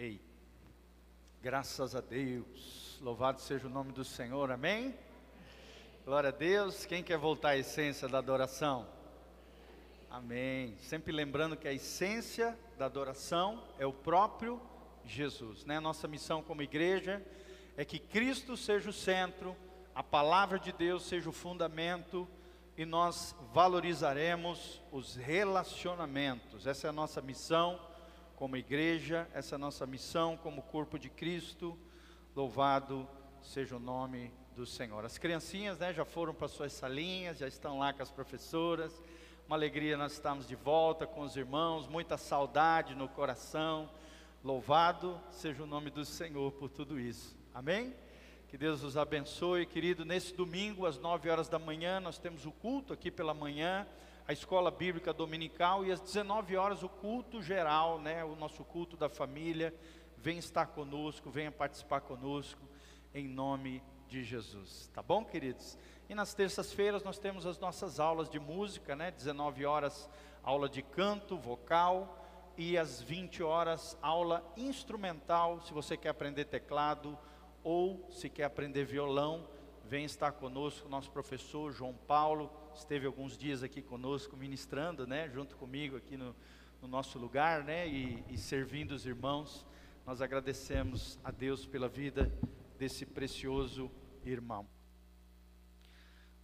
Ei, graças a Deus, louvado seja o nome do Senhor, amém? Glória a Deus, quem quer voltar à essência da adoração? Amém. Sempre lembrando que a essência da adoração é o próprio Jesus, né? Nossa missão como igreja é que Cristo seja o centro, a palavra de Deus seja o fundamento e nós valorizaremos os relacionamentos. Essa é a nossa missão como igreja, essa nossa missão como corpo de Cristo. Louvado seja o nome do Senhor. As criancinhas né, já foram para suas salinhas, já estão lá com as professoras. Uma alegria nós estamos de volta com os irmãos, muita saudade no coração. Louvado seja o nome do Senhor por tudo isso. Amém? Que Deus os abençoe, querido. Nesse domingo, às 9 horas da manhã, nós temos o culto aqui pela manhã a escola bíblica dominical e às 19 horas o culto geral, né, o nosso culto da família. Vem estar conosco, venha participar conosco em nome de Jesus. Tá bom, queridos? E nas terças-feiras nós temos as nossas aulas de música, né? 19 horas aula de canto, vocal e às 20 horas aula instrumental, se você quer aprender teclado ou se quer aprender violão, vem estar conosco nosso professor João Paulo esteve alguns dias aqui conosco ministrando, né, junto comigo aqui no, no nosso lugar, né, e, e servindo os irmãos. Nós agradecemos a Deus pela vida desse precioso irmão.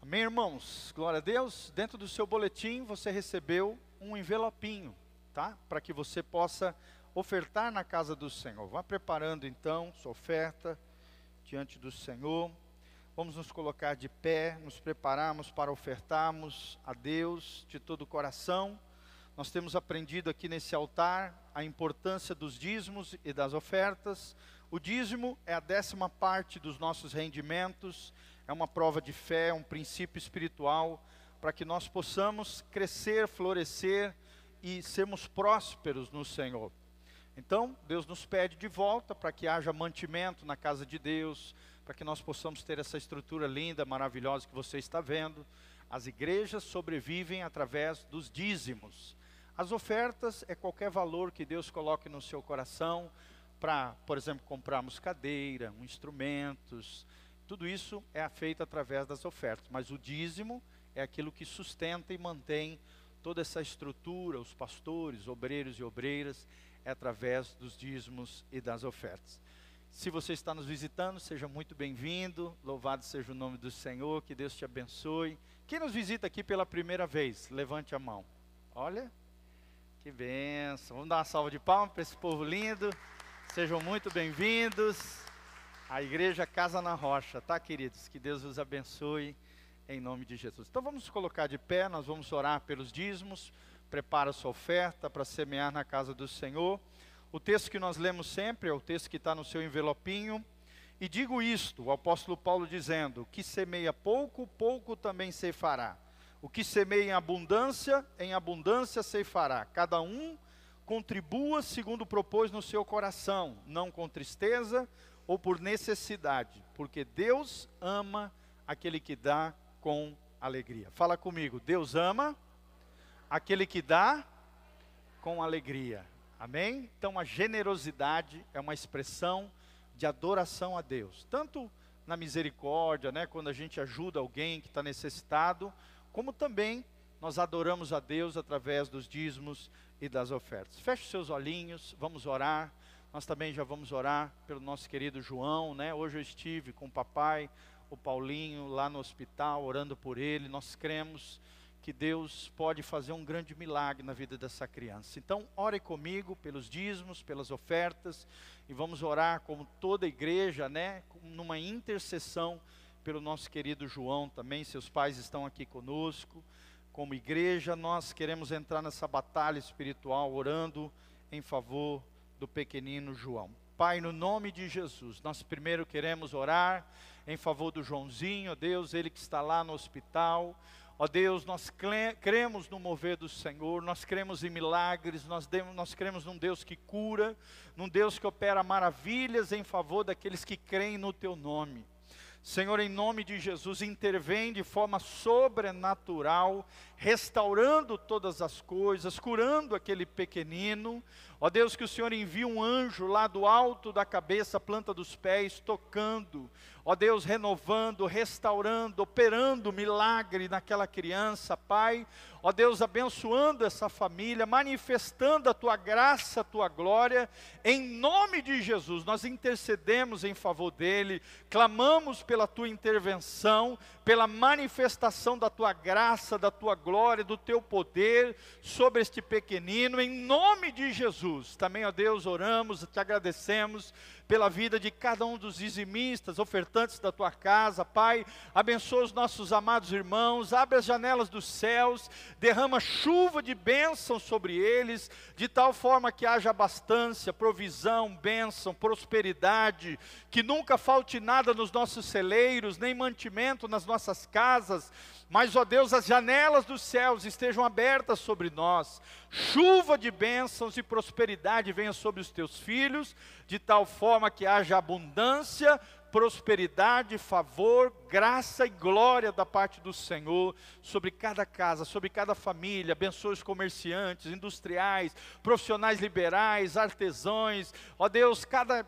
Amém, irmãos? Glória a Deus. Dentro do seu boletim você recebeu um envelopinho, tá? Para que você possa ofertar na casa do Senhor. Vá preparando então sua oferta diante do Senhor. Vamos nos colocar de pé, nos prepararmos para ofertarmos a Deus de todo o coração. Nós temos aprendido aqui nesse altar a importância dos dízimos e das ofertas. O dízimo é a décima parte dos nossos rendimentos, é uma prova de fé, é um princípio espiritual para que nós possamos crescer, florescer e sermos prósperos no Senhor. Então, Deus nos pede de volta para que haja mantimento na casa de Deus, para que nós possamos ter essa estrutura linda, maravilhosa que você está vendo. As igrejas sobrevivem através dos dízimos. As ofertas é qualquer valor que Deus coloque no seu coração para, por exemplo, comprarmos cadeira, um instrumentos. Tudo isso é feito através das ofertas, mas o dízimo é aquilo que sustenta e mantém toda essa estrutura, os pastores, obreiros e obreiras, é através dos dízimos e das ofertas. Se você está nos visitando, seja muito bem-vindo. Louvado seja o nome do Senhor. Que Deus te abençoe. Quem nos visita aqui pela primeira vez, levante a mão. Olha, que benção. Vamos dar uma salva de palmas para esse povo lindo. Sejam muito bem-vindos à Igreja Casa na Rocha, tá, queridos? Que Deus os abençoe em nome de Jesus. Então vamos colocar de pé, nós vamos orar pelos dízimos. Prepara sua oferta para semear na casa do Senhor. O texto que nós lemos sempre é o texto que está no seu envelopinho. E digo isto, o apóstolo Paulo dizendo: que semeia pouco, pouco também ceifará. O que semeia em abundância, em abundância ceifará. Cada um contribua segundo propôs no seu coração, não com tristeza ou por necessidade, porque Deus ama aquele que dá com alegria. Fala comigo, Deus ama aquele que dá com alegria. Amém? Então a generosidade é uma expressão de adoração a Deus, tanto na misericórdia, né, quando a gente ajuda alguém que está necessitado, como também nós adoramos a Deus através dos dízimos e das ofertas. Feche seus olhinhos, vamos orar. Nós também já vamos orar pelo nosso querido João, né? Hoje eu estive com o papai, o Paulinho, lá no hospital, orando por ele. Nós cremos que Deus pode fazer um grande milagre na vida dessa criança. Então, ore comigo pelos dízimos, pelas ofertas, e vamos orar como toda a igreja, né, numa intercessão pelo nosso querido João também, seus pais estão aqui conosco. Como igreja, nós queremos entrar nessa batalha espiritual orando em favor do pequenino João. Pai, no nome de Jesus, nós primeiro queremos orar em favor do Joãozinho, Deus, ele que está lá no hospital. Ó Deus, nós cremos no mover do Senhor, nós cremos em milagres, nós, nós cremos num Deus que cura, num Deus que opera maravilhas em favor daqueles que creem no Teu nome. Senhor, em nome de Jesus, intervém de forma sobrenatural, restaurando todas as coisas, curando aquele pequenino. Ó Deus, que o Senhor envie um anjo lá do alto da cabeça, planta dos pés, tocando, ó Deus, renovando, restaurando, operando milagre naquela criança, Pai, ó Deus, abençoando essa família, manifestando a tua graça, a tua glória, em nome de Jesus, nós intercedemos em favor dele, clamamos pela tua intervenção, pela manifestação da tua graça, da tua glória, do teu poder sobre este pequenino, em nome de Jesus. Também, ó Deus, oramos, te agradecemos pela vida de cada um dos dizimistas, ofertantes da tua casa, Pai. Abençoa os nossos amados irmãos, abre as janelas dos céus, derrama chuva de bênção sobre eles, de tal forma que haja abastância, provisão, bênção, prosperidade, que nunca falte nada nos nossos celeiros, nem mantimento nas nossas casas, mas, ó Deus, as janelas dos céus estejam abertas sobre nós, chuva de bênçãos e prosperidade venha sobre os teus filhos, de tal forma que haja abundância, prosperidade, favor, graça e glória da parte do Senhor sobre cada casa, sobre cada família. Abençoe os comerciantes, industriais, profissionais liberais, artesãos. Ó Deus, cada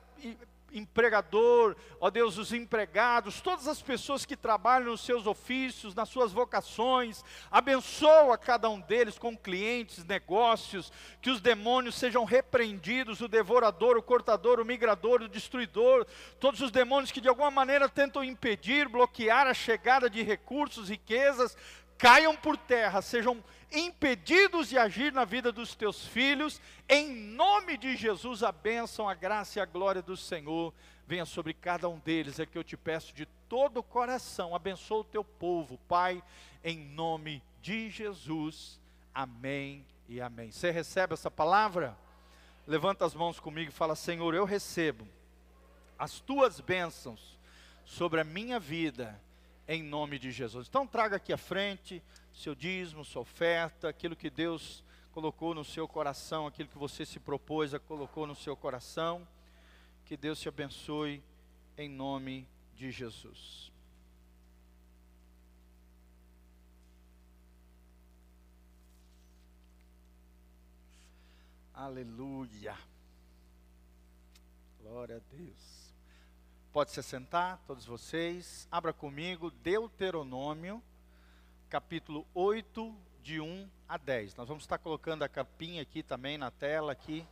empregador, ó Deus, os empregados, todas as pessoas que trabalham nos seus ofícios, nas suas vocações, abençoa cada um deles com clientes, negócios, que os demônios sejam repreendidos, o devorador, o cortador, o migrador, o destruidor, todos os demônios que de alguma maneira tentam impedir, bloquear a chegada de recursos, riquezas, caiam por terra, sejam impedidos de agir na vida dos teus filhos, em nome de Jesus, a bênção, a graça e a glória do Senhor venha sobre cada um deles, é que eu te peço de todo o coração, abençoa o teu povo, Pai, em nome de Jesus, amém e amém. Você recebe essa palavra? Levanta as mãos comigo e fala: Senhor, eu recebo as tuas bênçãos sobre a minha vida em nome de Jesus. Então traga aqui à frente seu dízimo, sua oferta, aquilo que Deus colocou no seu coração, aquilo que você se propôs a colocou no seu coração. Que Deus te abençoe em nome de Jesus. Aleluia. Glória a Deus. Pode se sentar, todos vocês. Abra comigo Deuteronômio, capítulo 8, de 1 a 10. Nós vamos estar colocando a capinha aqui também na tela aqui,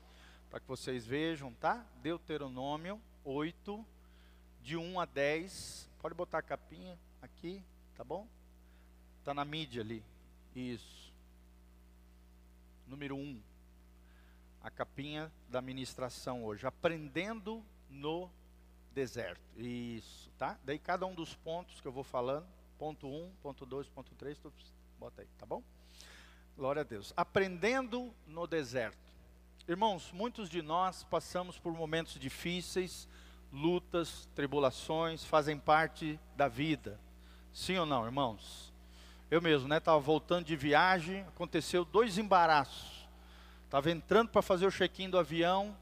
para que vocês vejam, tá? Deuteronômio 8, de 1 a 10. Pode botar a capinha aqui, tá bom? Está na mídia ali. Isso. Número 1. A capinha da ministração hoje. Aprendendo no deserto. Isso, tá? Daí cada um dos pontos que eu vou falando, ponto 1, um, ponto 2, ponto 3, tu bota aí, tá bom? Glória a Deus. Aprendendo no deserto. Irmãos, muitos de nós passamos por momentos difíceis, lutas, tribulações, fazem parte da vida. Sim ou não, irmãos? Eu mesmo, né, estava voltando de viagem, aconteceu dois embaraços. Estava entrando para fazer o check-in do avião,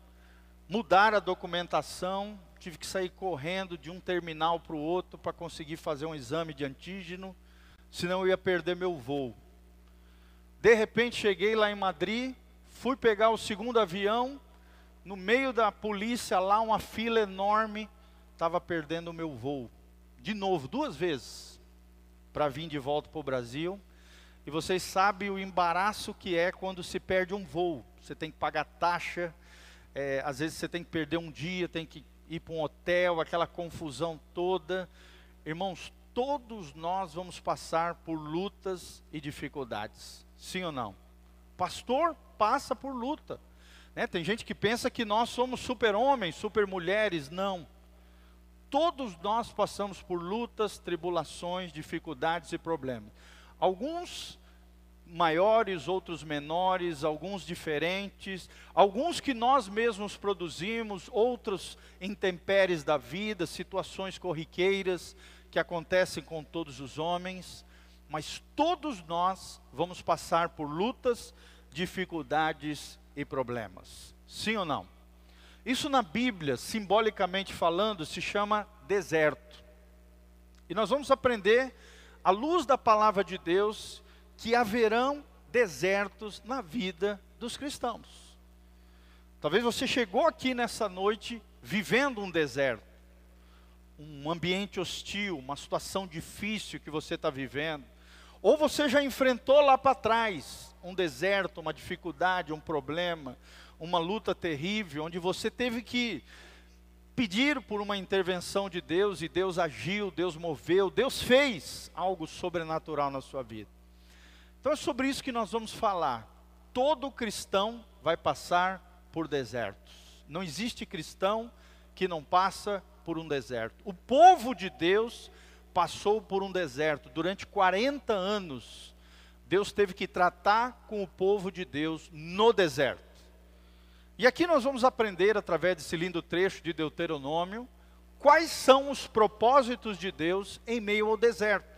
mudar a documentação, tive que sair correndo de um terminal para o outro para conseguir fazer um exame de antígeno, senão eu ia perder meu voo. De repente cheguei lá em Madrid, fui pegar o segundo avião, no meio da polícia lá, uma fila enorme, estava perdendo o meu voo. De novo, duas vezes, para vir de volta para o Brasil. E vocês sabem o embaraço que é quando se perde um voo. Você tem que pagar taxa, é, às vezes você tem que perder um dia, tem que ir para um hotel, aquela confusão toda. Irmãos, todos nós vamos passar por lutas e dificuldades, sim ou não? Pastor passa por luta. Né? Tem gente que pensa que nós somos super-homens, super-mulheres, não. Todos nós passamos por lutas, tribulações, dificuldades e problemas. Alguns maiores, outros menores, alguns diferentes, alguns que nós mesmos produzimos, outros intempéries da vida, situações corriqueiras que acontecem com todos os homens, mas todos nós vamos passar por lutas, dificuldades e problemas. Sim ou não? Isso na Bíblia, simbolicamente falando, se chama deserto. E nós vamos aprender, à luz da palavra de Deus, que haverão desertos na vida dos cristãos. Talvez você chegou aqui nessa noite vivendo um deserto, um ambiente hostil, uma situação difícil que você está vivendo. Ou você já enfrentou lá para trás um deserto, uma dificuldade, um problema, uma luta terrível, onde você teve que pedir por uma intervenção de Deus e Deus agiu, Deus moveu, Deus fez algo sobrenatural na sua vida. Então é sobre isso que nós vamos falar. Todo cristão vai passar por desertos. Não existe cristão que não passa por um deserto. O povo de Deus passou por um deserto durante 40 anos. Deus teve que tratar com o povo de Deus no deserto. E aqui nós vamos aprender, através desse lindo trecho de Deuteronômio, quais são os propósitos de Deus em meio ao deserto.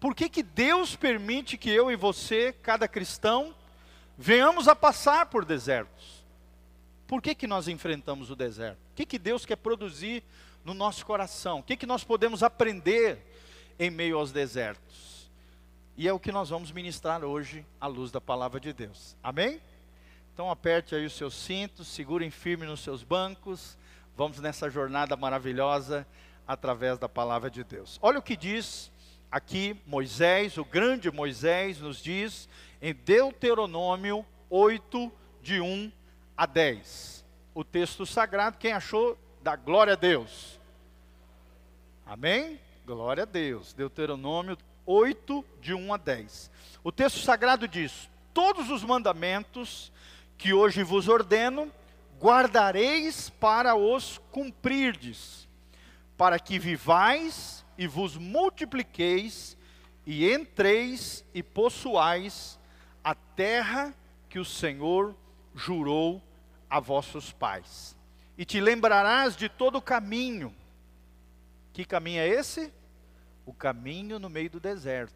Por que, que Deus permite que eu e você, cada cristão, venhamos a passar por desertos? Por que, que nós enfrentamos o deserto? O que, que Deus quer produzir no nosso coração? O que, que nós podemos aprender em meio aos desertos? E é o que nós vamos ministrar hoje à luz da palavra de Deus. Amém? Então aperte aí os seus cintos, segurem firme nos seus bancos. Vamos nessa jornada maravilhosa através da palavra de Deus. Olha o que diz aqui Moisés, o grande Moisés, nos diz em Deuteronômio 8, de 1 a 10. O texto sagrado, quem achou, dá glória a Deus. Amém? Glória a Deus. Deuteronômio 8, de 1 a 10. O texto sagrado diz: Todos os mandamentos que hoje vos ordeno, guardareis para os cumprirdes, para que vivais e vos multipliqueis, e entreis e possuais a terra que o Senhor jurou a vossos pais. E te lembrarás de todo o caminho que caminho é esse? O caminho no meio do deserto.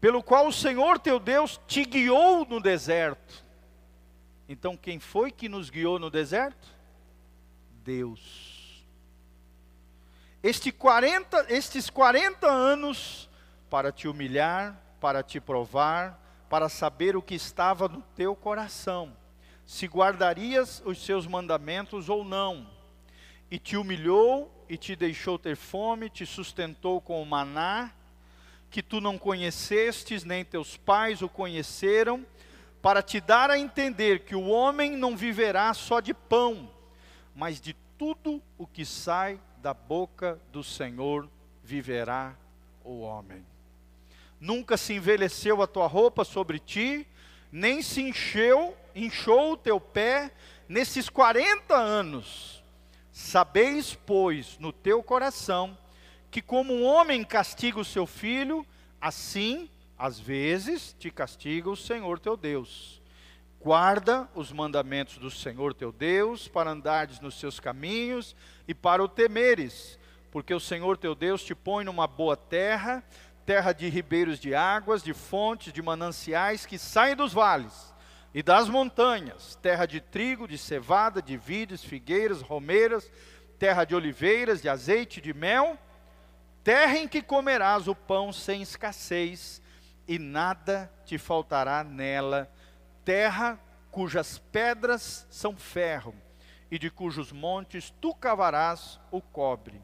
Pelo qual o Senhor teu Deus te guiou no deserto. Então, quem foi que nos guiou no deserto? Deus. Este 40, estes 40 anos para te humilhar, para te provar, para saber o que estava no teu coração, se guardarias os seus mandamentos ou não. E te humilhou e te deixou ter fome, te sustentou com o maná, que tu não conhecestes, nem teus pais o conheceram, para te dar a entender que o homem não viverá só de pão, mas de tudo o que sai da boca do Senhor viverá o homem. Nunca se envelheceu a tua roupa sobre ti, nem se encheu, inchou o teu pé nesses 40 anos Sabeis, pois, no teu coração, que como um homem castiga o seu filho, assim, às vezes, te castiga o Senhor teu Deus. Guarda os mandamentos do Senhor teu Deus, para andares nos seus caminhos e para o temeres, porque o Senhor teu Deus te põe numa boa terra, terra de ribeiros de águas, de fontes, de mananciais que saem dos vales e das montanhas, terra de trigo, de cevada, de vides, figueiras, romeiras, terra de oliveiras, de azeite, de mel, terra em que comerás o pão sem escassez, e nada te faltará nela, terra cujas pedras são ferro, e de cujos montes tu cavarás o cobre.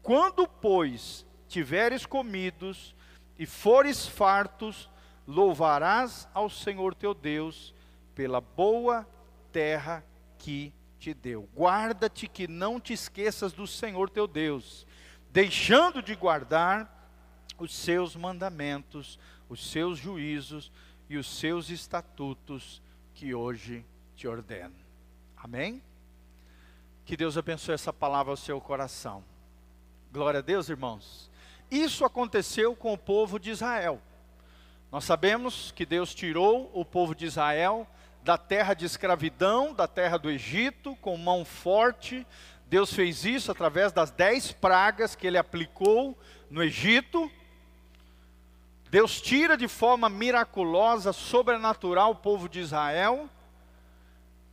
Quando, pois, tiveres comidos e fores fartos, louvarás ao Senhor teu Deus pela boa terra que te deu. Guarda-te que não te esqueças do Senhor teu Deus, deixando de guardar os seus mandamentos, os seus juízos e os seus estatutos que hoje te ordeno. Amém? Que Deus abençoe essa palavra ao seu coração. Glória a Deus, irmãos. Isso aconteceu com o povo de Israel. Nós sabemos que Deus tirou o povo de Israel da terra de escravidão, da terra do Egito, com mão forte. Deus fez isso através das dez pragas que ele aplicou no Egito. Deus tira de forma miraculosa, sobrenatural o povo de Israel.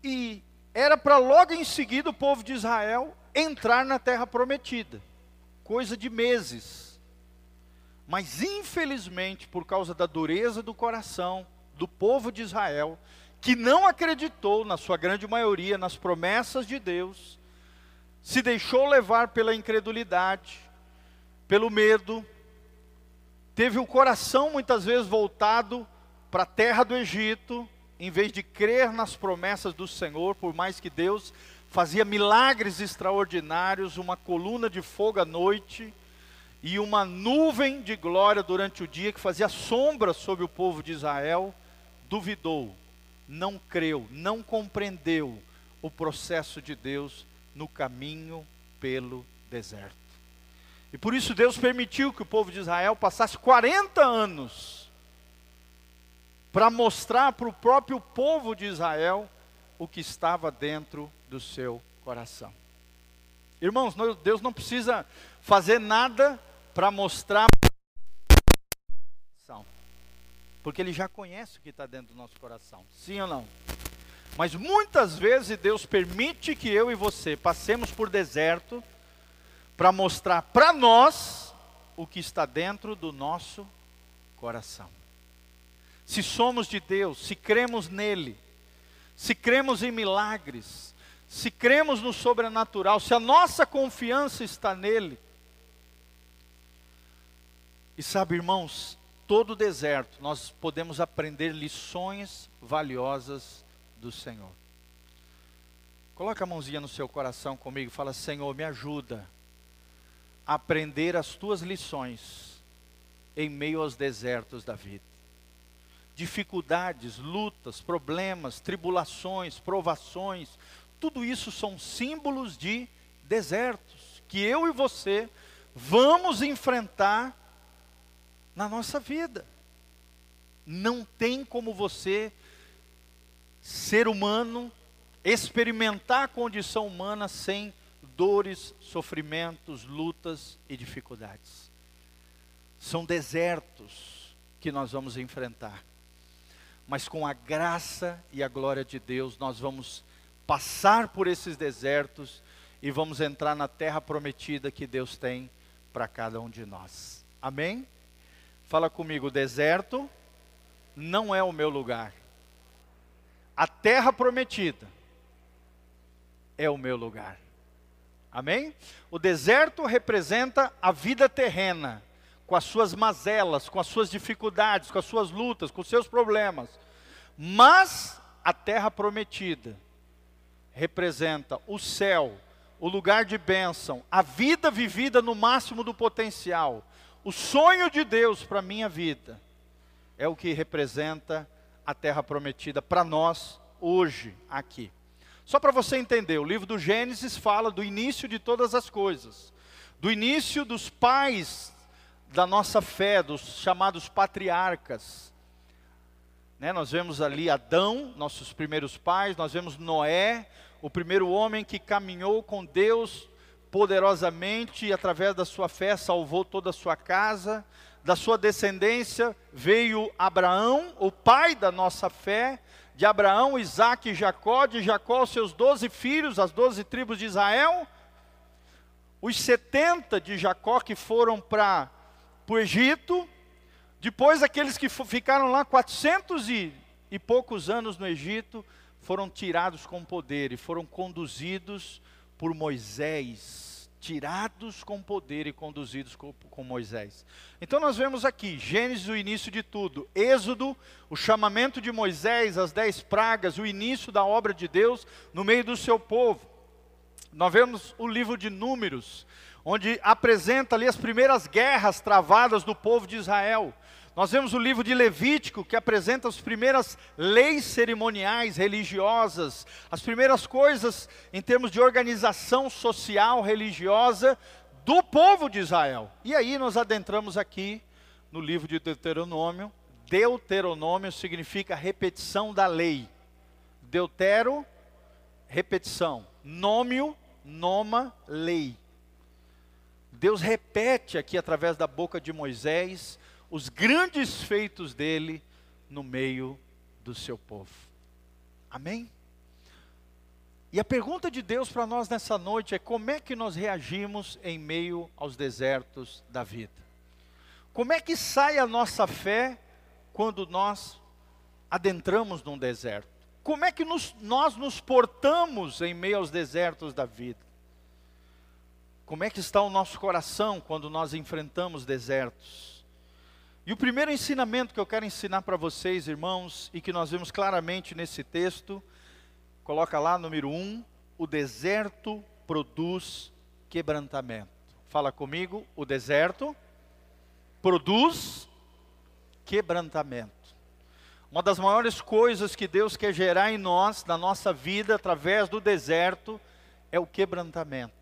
E era para logo em seguida o povo de Israel entrar na terra prometida. coisa de meses. Mas infelizmente, por causa da dureza do coração do povo de Israel, que não acreditou, na sua grande maioria, nas promessas de Deus, se deixou levar pela incredulidade, pelo medo, teve o coração muitas vezes voltado para a terra do Egito, em vez de crer nas promessas do Senhor, por mais que Deus fazia milagres extraordinários, uma coluna de fogo à noite e uma nuvem de glória durante o dia que fazia sombra sobre o povo de Israel, duvidou, não creu, não compreendeu o processo de Deus no caminho pelo deserto. E por isso Deus permitiu que o povo de Israel passasse 40 anos para mostrar para o próprio povo de Israel o que estava dentro do seu coração. Irmãos, Deus não precisa fazer nada para mostrar porque Ele já conhece o que está dentro do nosso coração, sim ou não? Mas muitas vezes Deus permite que eu e você passemos por deserto para mostrar para nós o que está dentro do nosso coração. Se somos de Deus, se cremos nele, se cremos em milagres, se cremos no sobrenatural, se a nossa confiança está nele. E sabe, irmãos, todo deserto nós podemos aprender lições valiosas do Senhor. Coloca a mãozinha no seu coração comigo fala: Senhor, me ajuda aprender as tuas lições em meio aos desertos da vida. Dificuldades, lutas, problemas, tribulações, provações, tudo isso são símbolos de desertos que eu e você vamos enfrentar na nossa vida. Não tem como você, ser humano, experimentar a condição humana sem dores, sofrimentos, lutas e dificuldades. São desertos que nós vamos enfrentar. Mas com a graça e a glória de Deus, nós vamos passar por esses desertos e vamos entrar na terra prometida que Deus tem para cada um de nós. Amém? Fala comigo, deserto não é o meu lugar. A terra prometida é o meu lugar. Amém? O deserto representa a vida terrena, com as suas mazelas, com as suas dificuldades, com as suas lutas, com os seus problemas. Mas a terra prometida representa o céu, o lugar de bênção, a vida vivida no máximo do potencial. O sonho de Deus para a minha vida é o que representa a terra prometida para nós hoje, aqui. Só para você entender, o livro do Gênesis fala do início de todas as coisas, do início dos pais da nossa fé, dos chamados patriarcas. Né, nós vemos ali Adão, nossos primeiros pais, nós vemos Noé, o primeiro homem que caminhou com Deus poderosamente e através da sua fé salvou toda a sua casa. Da sua descendência veio Abraão, o pai da nossa fé, de Abraão, Isaac e Jacó, de Jacó seus doze filhos, as doze tribos de Israel, os setenta de Jacó que foram para o Egito, depois aqueles que ficaram lá quatrocentos e, e poucos anos no Egito, foram tirados com poder e foram conduzidos por Moisés tirados com poder e conduzidos com, com, Moisés. Então nós vemos aqui, Gênesis, o início de tudo, Êxodo, o chamamento de Moisés, as dez pragas, o início da obra de Deus no meio do seu povo. Nós vemos o livro de Números, onde apresenta ali as primeiras guerras travadas do povo de Israel. Nós vemos o livro de Levítico, que apresenta as primeiras leis cerimoniais religiosas, as primeiras coisas em termos de organização social religiosa do povo de Israel. E aí nós adentramos aqui no livro de Deuteronômio. Deuteronômio significa repetição da lei. Deutero, repetição. Nômio, noma, lei. Deus repete aqui através da boca de Moisés os grandes feitos dele no meio do seu povo. Amém? E a pergunta de Deus para nós nessa noite é: como é que nós reagimos em meio aos desertos da vida? Como é que sai a nossa fé quando nós adentramos num deserto? Como é que nos, nós nos portamos em meio aos desertos da vida? Como é que está o nosso coração quando nós enfrentamos desertos? E o primeiro ensinamento que eu quero ensinar para vocês, irmãos, e que nós vemos claramente nesse texto, Coloca lá, número um, o deserto produz quebrantamento. Fala comigo, o deserto produz quebrantamento. Uma das maiores coisas que Deus quer gerar em nós, na nossa vida, através do deserto, é o quebrantamento.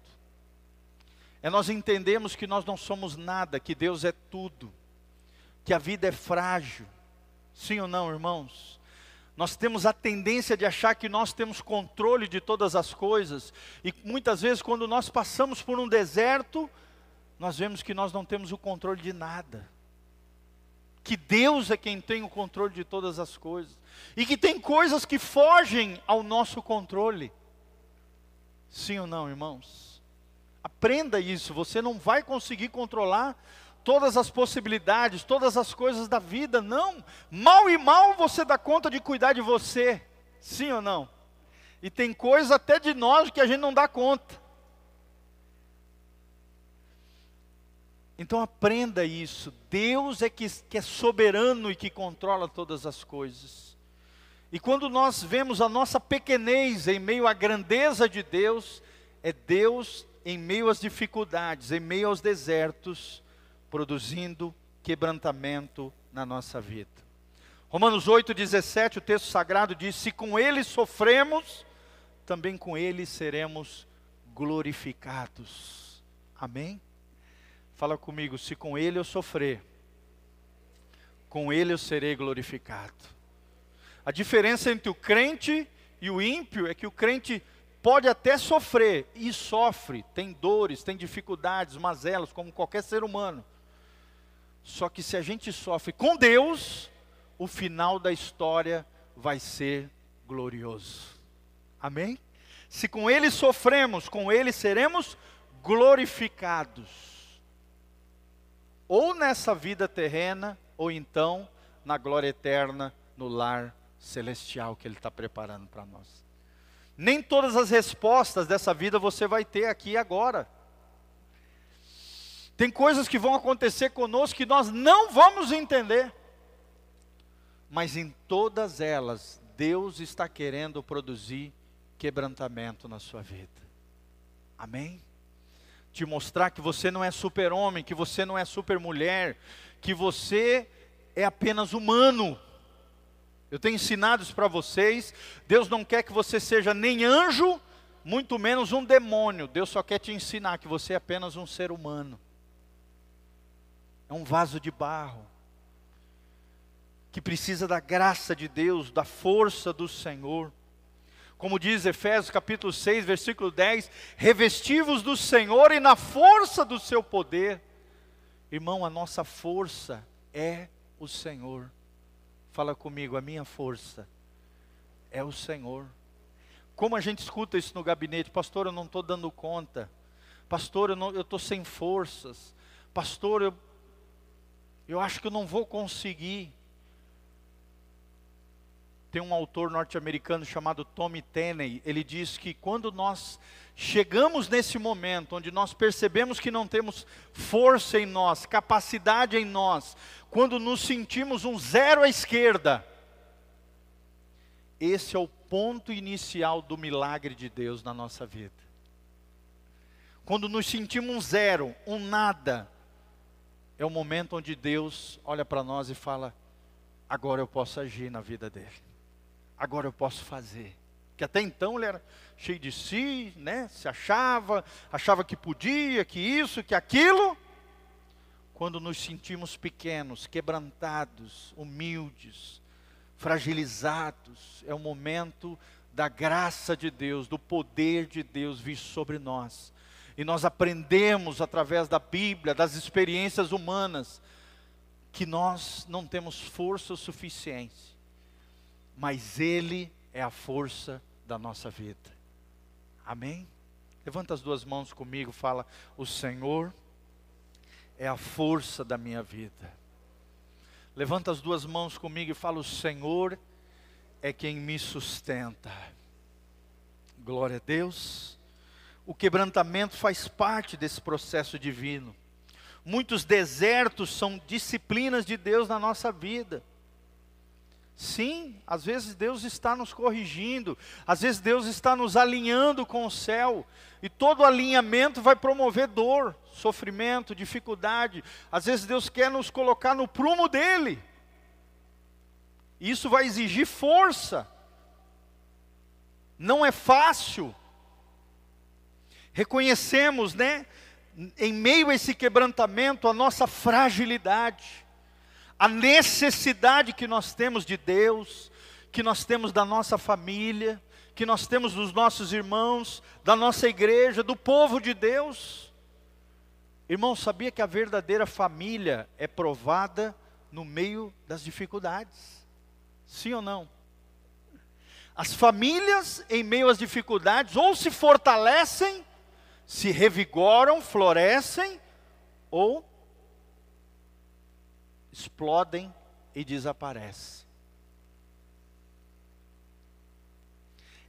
É nós entendemos que nós não somos nada, que Deus é tudo, que a vida é frágil. Sim ou não, irmãos? Nós temos a tendência de achar que nós temos controle de todas as coisas, e muitas vezes, quando nós passamos por um deserto, nós vemos que nós não temos o controle de nada. Que Deus é quem tem o controle de todas as coisas, e que tem coisas que fogem ao nosso controle. Sim ou não, irmãos? Aprenda isso, você não vai conseguir controlar todas as possibilidades, todas as coisas da vida, não. Mal e mal você dá conta de cuidar de você, sim ou não? E tem coisa até de nós que a gente não dá conta. Então aprenda isso. Deus é que, que é soberano e que controla todas as coisas. E quando nós vemos a nossa pequenez em meio à grandeza de Deus, é Deus em meio às dificuldades, em meio aos desertos, produzindo quebrantamento na nossa vida. Romanos 8,17, o texto sagrado diz: Se com ele sofremos, também com ele seremos glorificados. Amém? Fala comigo, se com ele eu sofrer, com ele eu serei glorificado. A diferença entre o crente e o ímpio é que o crente pode até sofrer, e sofre, tem dores, tem dificuldades, mazelas, como qualquer ser humano. Só que se a gente sofre com Deus, o final da história vai ser glorioso. Amém? Se com Ele sofremos, com Ele seremos glorificados. Ou nessa vida terrena, ou então na glória eterna, no lar celestial que Ele está preparando para nós. Nem todas as respostas dessa vida você vai ter aqui agora. Tem coisas que vão acontecer conosco que nós não vamos entender. Mas em todas elas, Deus está querendo produzir quebrantamento na sua vida. Amém? Te mostrar que você não é super-homem, que você não é super-mulher, que você é apenas humano. Eu tenho ensinado isso para vocês. Deus não quer que você seja nem anjo, muito menos um demônio. Deus só quer te ensinar que você é apenas um ser humano é um vaso de barro, que precisa da graça de Deus, da força do Senhor. Como diz Efésios capítulo 6, versículo 10: revestivos do Senhor e na força do seu poder. Irmão, a nossa força é o Senhor. Fala comigo, a minha força é o Senhor. Como a gente escuta isso no gabinete, pastor, eu não estou dando conta. Pastor, eu estou sem forças. Pastor, eu, eu acho que eu não vou conseguir. Tem um autor norte-americano chamado Tommy Tenney, ele diz que quando nós chegamos nesse momento onde nós percebemos que não temos força em nós, capacidade em nós, quando nos sentimos um zero à esquerda, esse é o ponto inicial do milagre de Deus na nossa vida. Quando nos sentimos um zero, um nada, é o momento onde Deus olha para nós e fala: agora eu posso agir na vida dele, agora eu posso fazer. Que até então ele era cheio de si, né? Se achava, achava que podia, que isso, que aquilo. Quando nos sentimos pequenos, quebrantados, humildes, fragilizados, é o momento da graça de Deus, do poder de Deus vir sobre nós e nós aprendemos através da Bíblia, das experiências humanas, que nós não temos força o suficiente, mas Ele é a força da nossa vida. Amém? Levanta as duas mãos comigo, fala: O Senhor é a força da minha vida. Levanta as duas mãos comigo e fala: O Senhor é quem me sustenta. Glória a Deus. O quebrantamento faz parte desse processo divino. Muitos desertos são disciplinas de Deus na nossa vida. Sim, às vezes Deus está nos corrigindo, às vezes Deus está nos alinhando com o céu, e todo alinhamento vai promover dor, sofrimento, dificuldade. Às vezes Deus quer nos colocar no prumo dele, isso vai exigir força, não é fácil. Reconhecemos, né, em meio a esse quebrantamento, a nossa fragilidade a necessidade que nós temos de Deus, que nós temos da nossa família, que nós temos dos nossos irmãos, da nossa igreja, do povo de Deus. Irmão, sabia que a verdadeira família é provada no meio das dificuldades? Sim ou não? As famílias, em meio às dificuldades, ou se fortalecem, se revigoram, florescem, ou explodem e desaparecem.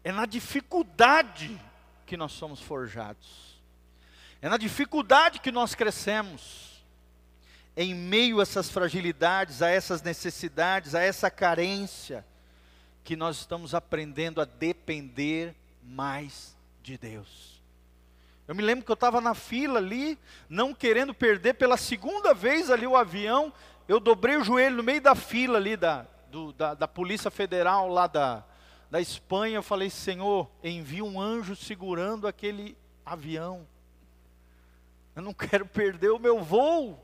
É na dificuldade que nós somos forjados. É na dificuldade que nós crescemos. Em meio a essas fragilidades, a essas necessidades, a essa carência, que nós estamos aprendendo a depender mais de Deus. Eu me lembro que eu estava na fila ali, não querendo perder pela segunda vez ali o avião, eu dobrei o joelho no meio da fila ali da, do, da, da Polícia Federal lá da, da Espanha. Eu falei, Senhor, envia um anjo segurando aquele avião. Eu não quero perder o meu voo.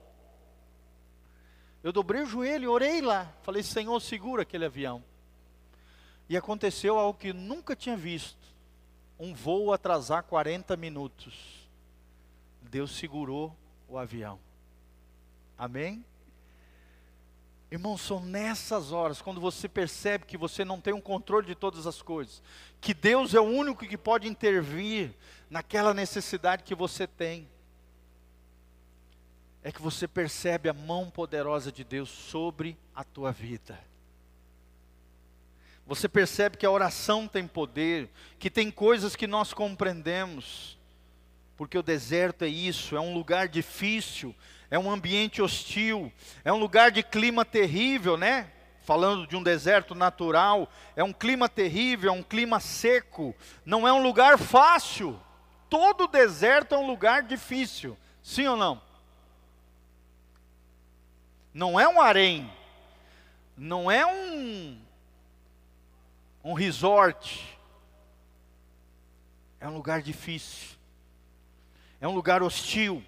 Eu dobrei o joelho orei lá. Falei, Senhor, segura aquele avião. E aconteceu algo que nunca tinha visto. Um voo atrasar 40 minutos. Deus segurou o avião. Amém? Irmão, são nessas horas, quando você percebe que você não tem um controle de todas as coisas, que Deus é o único que pode intervir naquela necessidade que você tem, é que você percebe a mão poderosa de Deus sobre a tua vida. Você percebe que a oração tem poder, que tem coisas que nós compreendemos, porque o deserto é isso, é um lugar difícil, é um ambiente hostil, é um lugar de clima terrível, né? Falando de um deserto natural, é um clima terrível, é um clima seco, não é um lugar fácil. Todo deserto é um lugar difícil, sim ou não? Não é um harém, não é um, um resort, é um lugar difícil, é um lugar hostil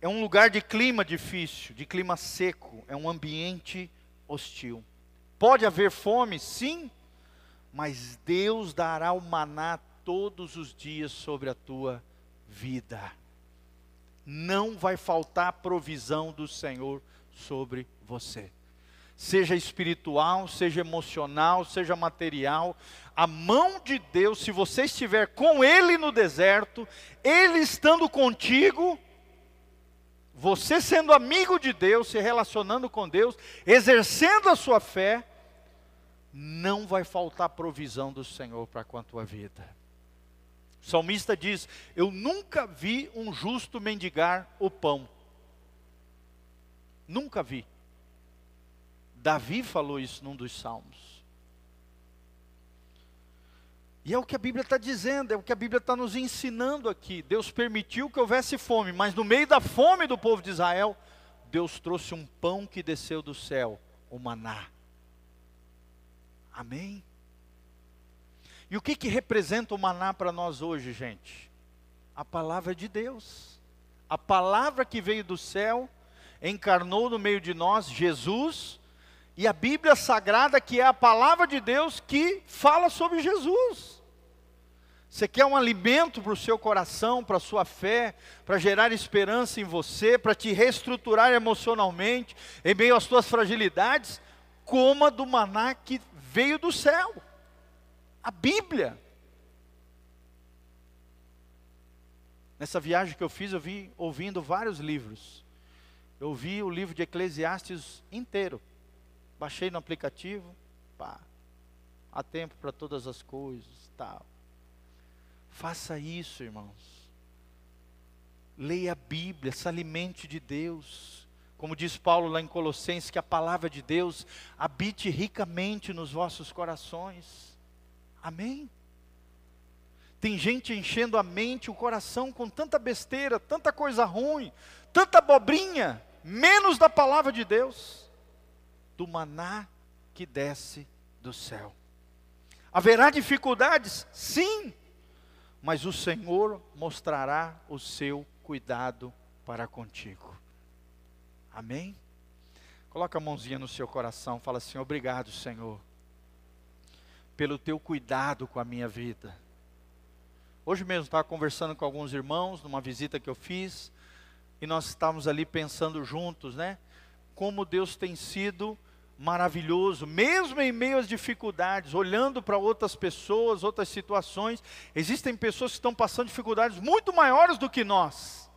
é um lugar de clima difícil, de clima seco, é um ambiente hostil. Pode haver fome, sim, mas Deus dará o maná todos os dias sobre a tua vida. Não vai faltar provisão do Senhor sobre você. Seja espiritual, seja emocional, seja material, a mão de Deus, se você estiver com Ele no deserto, Ele estando contigo, você sendo amigo de Deus, se relacionando com Deus, exercendo a sua fé, não vai faltar provisão do Senhor para com a tua vida. O salmista diz: Eu nunca vi um justo mendigar o pão. Nunca vi. Davi falou isso num dos salmos. E é o que a Bíblia está dizendo, é o que a Bíblia está nos ensinando aqui. Deus permitiu que houvesse fome, mas no meio da fome do povo de Israel, Deus trouxe um pão que desceu do céu, o maná. Amém? E o que, que representa o maná para nós hoje, gente? A palavra de Deus. A palavra que veio do céu, encarnou no meio de nós, Jesus, e a Bíblia Sagrada, que é a palavra de Deus que fala sobre Jesus. Você quer um alimento para o seu coração, para a sua fé, para gerar esperança em você, para te reestruturar emocionalmente, em meio às suas fragilidades? Coma do maná que veio do céu. A Bíblia. Nessa viagem que eu fiz, eu vi ouvindo vários livros. Eu vi o livro de Eclesiastes inteiro. Baixei no aplicativo, pá. Há tempo para todas as coisas, tal. Faça isso, irmãos. Leia a Bíblia, se alimente de Deus. Como diz Paulo lá em Colossenses, que a palavra de Deus habite ricamente nos vossos corações. Amém? Tem gente enchendo a mente, o coração com tanta besteira, tanta coisa ruim, tanta abobrinha, menos da palavra de Deus, do maná que desce do céu. Haverá dificuldades? Sim, mas o Senhor mostrará o seu cuidado para contigo. Amém? Coloca a mãozinha no seu coração, fala assim: Obrigado, Senhor, pelo teu cuidado com a minha vida. Hoje mesmo estava conversando com alguns irmãos numa visita que eu fiz, e nós estávamos ali pensando juntos, né? Como Deus tem sido maravilhoso, mesmo em meio às dificuldades, olhando para outras pessoas, outras situações. Existem pessoas que estão passando dificuldades muito maiores do que nós.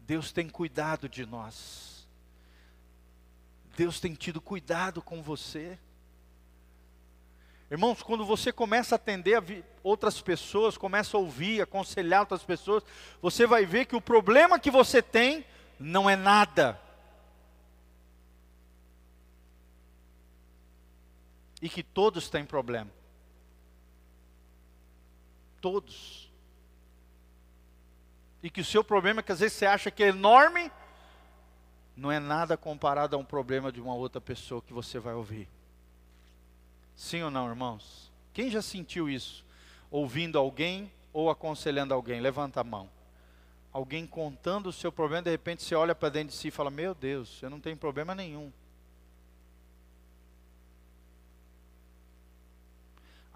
Deus tem cuidado de nós. Deus tem tido cuidado com você. Irmãos, quando você começa a atender a outras pessoas, começa a ouvir, aconselhar outras pessoas, você vai ver que o problema que você tem não é nada. E que todos têm problema. Todos. E que o seu problema, que às vezes você acha que é enorme, não é nada comparado a um problema de uma outra pessoa que você vai ouvir. Sim ou não, irmãos? Quem já sentiu isso? Ouvindo alguém ou aconselhando alguém? Levanta a mão. Alguém contando o seu problema, de repente você olha para dentro de si e fala: Meu Deus, eu não tenho problema nenhum.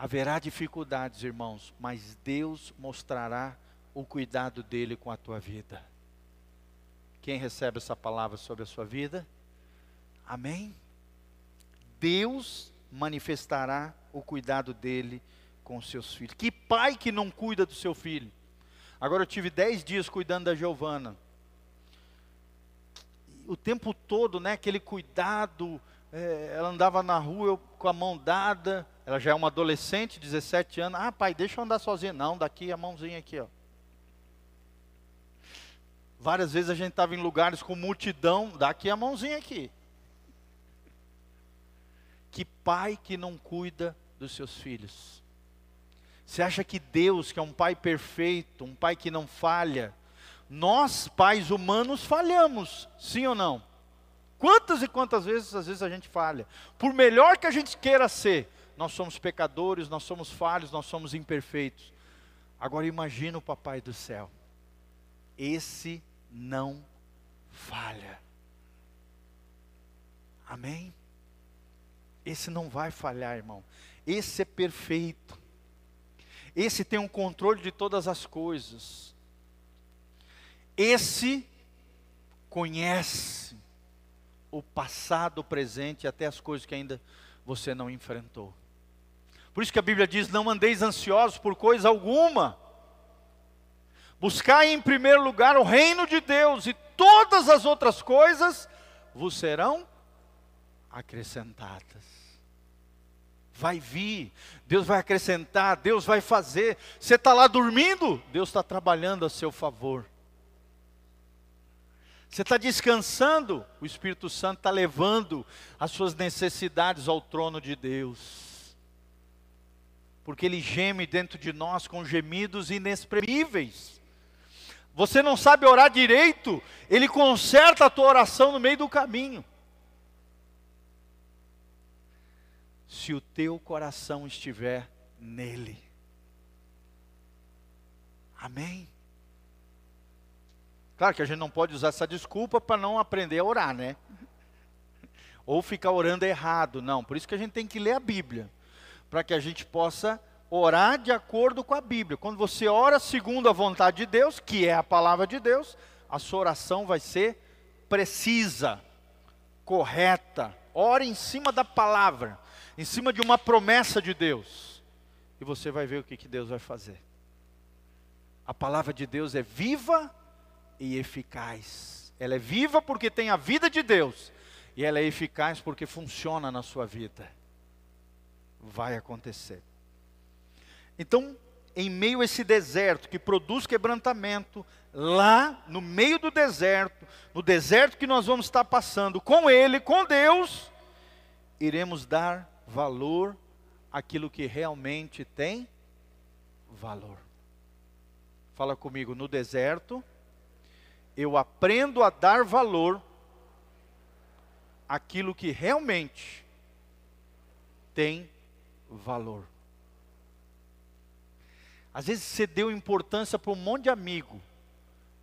Haverá dificuldades, irmãos, mas Deus mostrará o cuidado dele com a tua vida. Quem recebe essa palavra sobre a sua vida? Amém? Deus manifestará o cuidado dele com os seus filhos. Que pai que não cuida do seu filho? Agora eu tive dez dias cuidando da Giovana. O tempo todo, né, aquele cuidado, é, ela andava na rua eu, com a mão dada, ela já é uma adolescente, 17 anos. Ah, pai, deixa eu andar sozinha. Não, daqui a mãozinha aqui, ó. Várias vezes a gente estava em lugares com multidão, daqui a mãozinha aqui. Que pai que não cuida dos seus filhos? Você acha que Deus, que é um pai perfeito, um pai que não falha, nós, pais humanos, falhamos, sim ou não? Quantas e quantas vezes, às vezes a gente falha. Por melhor que a gente queira ser, nós somos pecadores, nós somos falhos, nós somos imperfeitos. Agora imagina o papai do céu. Esse não falha. Amém? Esse não vai falhar, irmão. Esse é perfeito. Esse tem um controle de todas as coisas. Esse conhece o passado, o presente e até as coisas que ainda você não enfrentou. Por isso que a Bíblia diz: não andeis ansiosos por coisa alguma. Buscai em primeiro lugar o reino de Deus, e todas as outras coisas vos serão acrescentadas. Vai vir, Deus vai acrescentar, Deus vai fazer. Você está lá dormindo, Deus está trabalhando a seu favor. Você está descansando, o Espírito Santo está levando as suas necessidades ao trono de Deus. Porque Ele geme dentro de nós com gemidos inexprimíveis. Você não sabe orar direito, Ele conserta a tua oração no meio do caminho. se o teu coração estiver nele. Amém? Claro que a gente não pode usar essa desculpa para não aprender a orar, né? Ou ficar orando errado, não. Por isso que a gente tem que ler a Bíblia, para que a gente possa orar de acordo com a Bíblia. Quando você ora segundo a vontade de Deus, que é a palavra de Deus, a sua oração vai ser precisa, correta. Ore em cima da palavra em cima de uma promessa de Deus. E você vai ver o que, que Deus vai fazer. A palavra de Deus é viva e eficaz. Ela é viva porque tem a vida de Deus, e ela é eficaz porque funciona na sua vida. Vai acontecer. Então, em meio a esse deserto que produz quebrantamento, lá no meio do deserto, no deserto que nós vamos estar passando com Ele, com Deus, iremos dar valor àquilo que realmente tem valor. Fala comigo, no deserto, eu aprendo a dar valor àquilo que realmente tem valor. Às vezes você deu importância para um monte de amigo,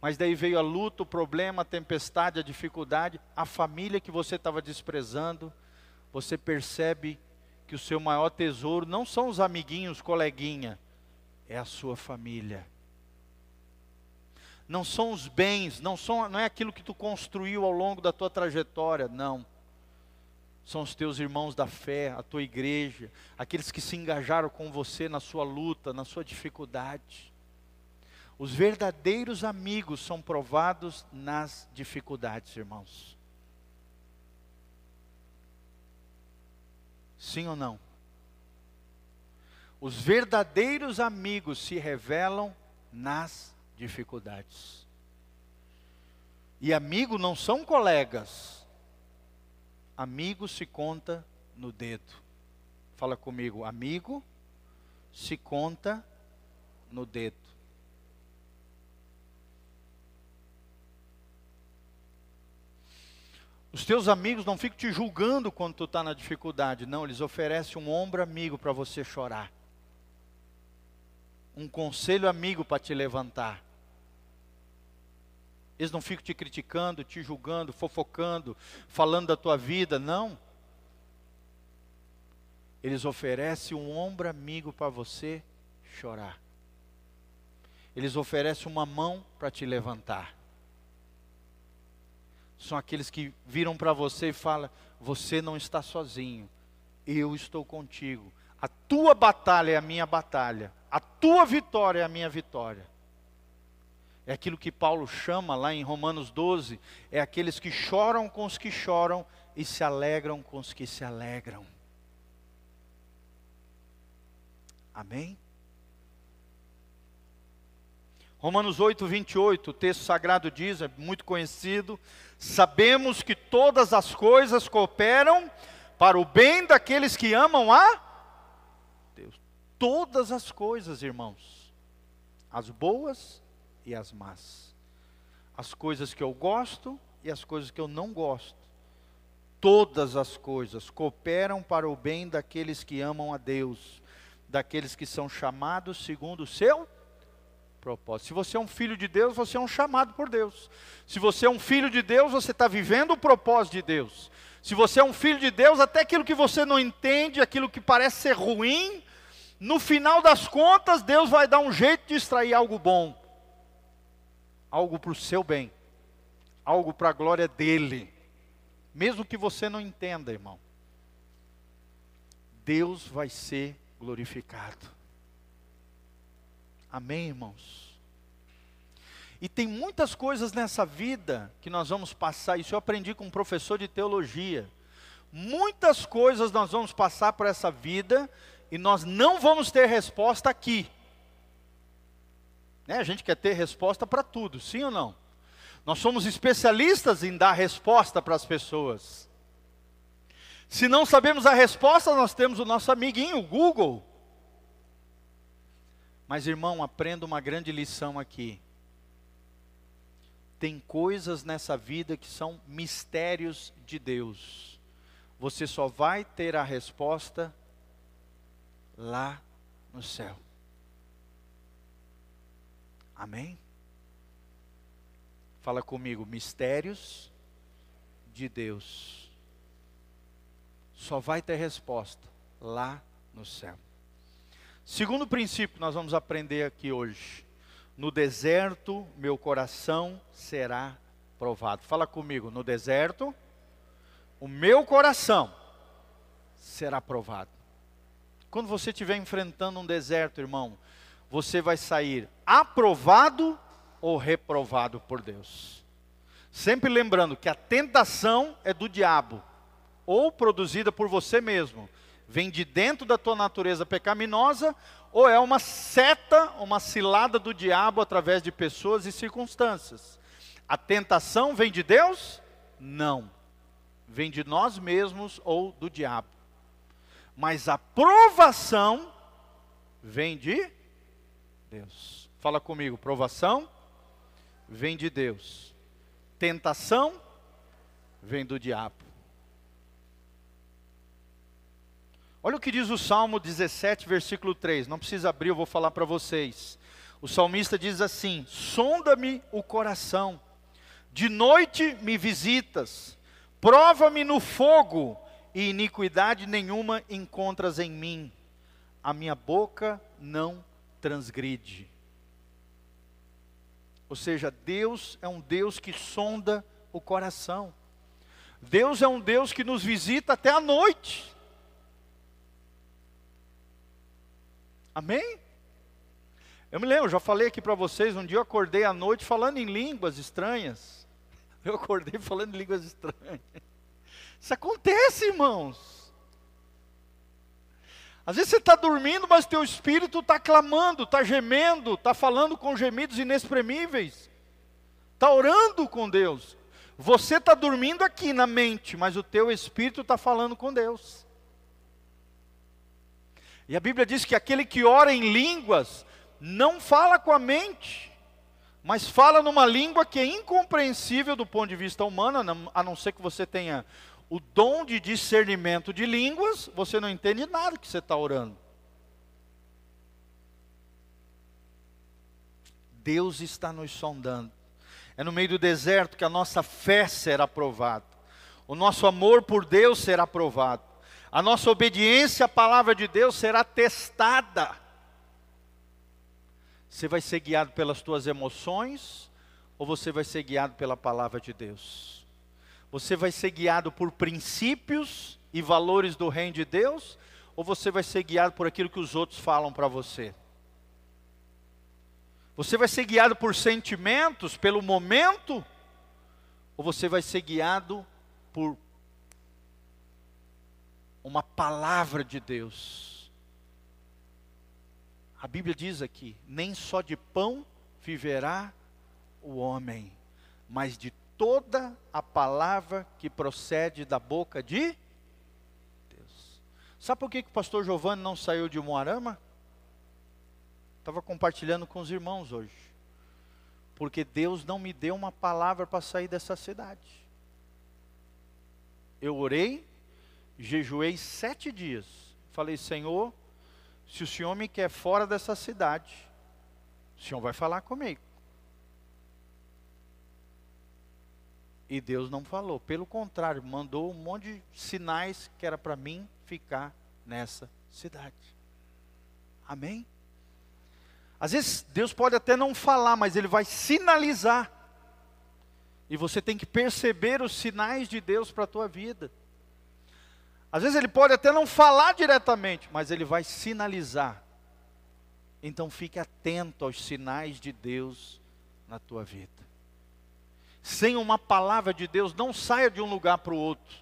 mas daí veio a luta, o problema, a tempestade, a dificuldade, a família que você estava desprezando, você percebe que o seu maior tesouro não são os amiguinhos, coleguinha, é a sua família. Não são os bens, não, são, não é aquilo que tu construiu ao longo da tua trajetória, não são os teus irmãos da fé, a tua igreja, aqueles que se engajaram com você na sua luta, na sua dificuldade. Os verdadeiros amigos são provados nas dificuldades, irmãos. Sim ou não? Os verdadeiros amigos se revelam nas dificuldades. E amigo não são colegas amigo se conta no dedo. Fala comigo, amigo se conta no dedo. Os teus amigos não ficam te julgando quando tu está na dificuldade, não, eles oferecem um ombro amigo para você chorar, um conselho amigo para te levantar. Eles não ficam te criticando, te julgando, fofocando, falando da tua vida, não. Eles oferecem um ombro amigo para você chorar. Eles oferecem uma mão para te levantar. São aqueles que viram para você e falam: Você não está sozinho, eu estou contigo. A tua batalha é a minha batalha, a tua vitória é a minha vitória. É aquilo que Paulo chama lá em Romanos 12, é aqueles que choram com os que choram e se alegram com os que se alegram. Amém? Romanos 8, 28, o texto sagrado diz, é muito conhecido: sabemos que todas as coisas cooperam para o bem daqueles que amam a Deus. Todas as coisas, irmãos, as boas e as más. As coisas que eu gosto e as coisas que eu não gosto. Todas as coisas cooperam para o bem daqueles que amam a Deus, daqueles que são chamados segundo o seu propósito. Se você é um filho de Deus, você é um chamado por Deus. Se você é um filho de Deus, você está vivendo o propósito de Deus. Se você é um filho de Deus, até aquilo que você não entende, aquilo que parece ser ruim, no final das contas, Deus vai dar um jeito de extrair algo bom algo para o seu bem, algo para a glória dele, mesmo que você não entenda, irmão. Deus vai ser glorificado. Amém, irmãos? E tem muitas coisas nessa vida que nós vamos passar, isso eu aprendi com um professor de teologia. Muitas coisas nós vamos passar por essa vida e nós não vamos ter resposta aqui. Né? A gente quer ter resposta para tudo, sim ou não? Nós somos especialistas em dar resposta para as pessoas. Se não sabemos a resposta, nós temos o nosso amiguinho, o Google. Mas irmão, aprenda uma grande lição aqui. Tem coisas nessa vida que são mistérios de Deus. Você só vai ter a resposta lá no céu. Amém? Fala comigo, mistérios de Deus. Só vai ter resposta lá no céu. Segundo princípio que nós vamos aprender aqui hoje. No deserto, meu coração será provado. Fala comigo, no deserto, o meu coração será provado. Quando você estiver enfrentando um deserto, irmão, você vai sair aprovado ou reprovado por Deus. Sempre lembrando que a tentação é do diabo, ou produzida por você mesmo, vem de dentro da tua natureza pecaminosa, ou é uma seta, uma cilada do diabo através de pessoas e circunstâncias. A tentação vem de Deus? Não. Vem de nós mesmos ou do diabo. Mas a provação vem de Deus. Fala comigo, provação vem de Deus. Tentação vem do diabo. Olha o que diz o Salmo 17, versículo 3. Não precisa abrir, eu vou falar para vocês. O salmista diz assim: Sonda-me o coração, de noite me visitas, prova-me no fogo, e iniquidade nenhuma encontras em mim. A minha boca não transgride. Ou seja, Deus é um Deus que sonda o coração. Deus é um Deus que nos visita até a noite. Amém? Eu me lembro, já falei aqui para vocês, um dia eu acordei à noite falando em línguas estranhas. Eu acordei falando em línguas estranhas. Isso acontece, irmãos. Às vezes você está dormindo, mas teu espírito está clamando, está gemendo, está falando com gemidos inexprimíveis, está orando com Deus. Você está dormindo aqui na mente, mas o teu espírito está falando com Deus. E a Bíblia diz que aquele que ora em línguas não fala com a mente, mas fala numa língua que é incompreensível do ponto de vista humano, a não ser que você tenha o dom de discernimento de línguas, você não entende nada que você está orando. Deus está nos sondando. É no meio do deserto que a nossa fé será provada. O nosso amor por Deus será provado. A nossa obediência à palavra de Deus será testada. Você vai ser guiado pelas tuas emoções ou você vai ser guiado pela palavra de Deus? Você vai ser guiado por princípios e valores do reino de Deus ou você vai ser guiado por aquilo que os outros falam para você? Você vai ser guiado por sentimentos, pelo momento, ou você vai ser guiado por uma palavra de Deus. A Bíblia diz aqui: nem só de pão viverá o homem, mas de toda a palavra que procede da boca de Deus. Sabe por que, que o pastor Giovanni não saiu de Moarama? Estava compartilhando com os irmãos hoje. Porque Deus não me deu uma palavra para sair dessa cidade. Eu orei, jejuei sete dias. Falei, Senhor, se o Senhor me quer fora dessa cidade, o Senhor vai falar comigo. E Deus não falou, pelo contrário, mandou um monte de sinais que era para mim ficar nessa cidade. Amém? Às vezes Deus pode até não falar, mas Ele vai sinalizar. E você tem que perceber os sinais de Deus para a tua vida. Às vezes ele pode até não falar diretamente, mas ele vai sinalizar. Então fique atento aos sinais de Deus na tua vida. Sem uma palavra de Deus, não saia de um lugar para o outro.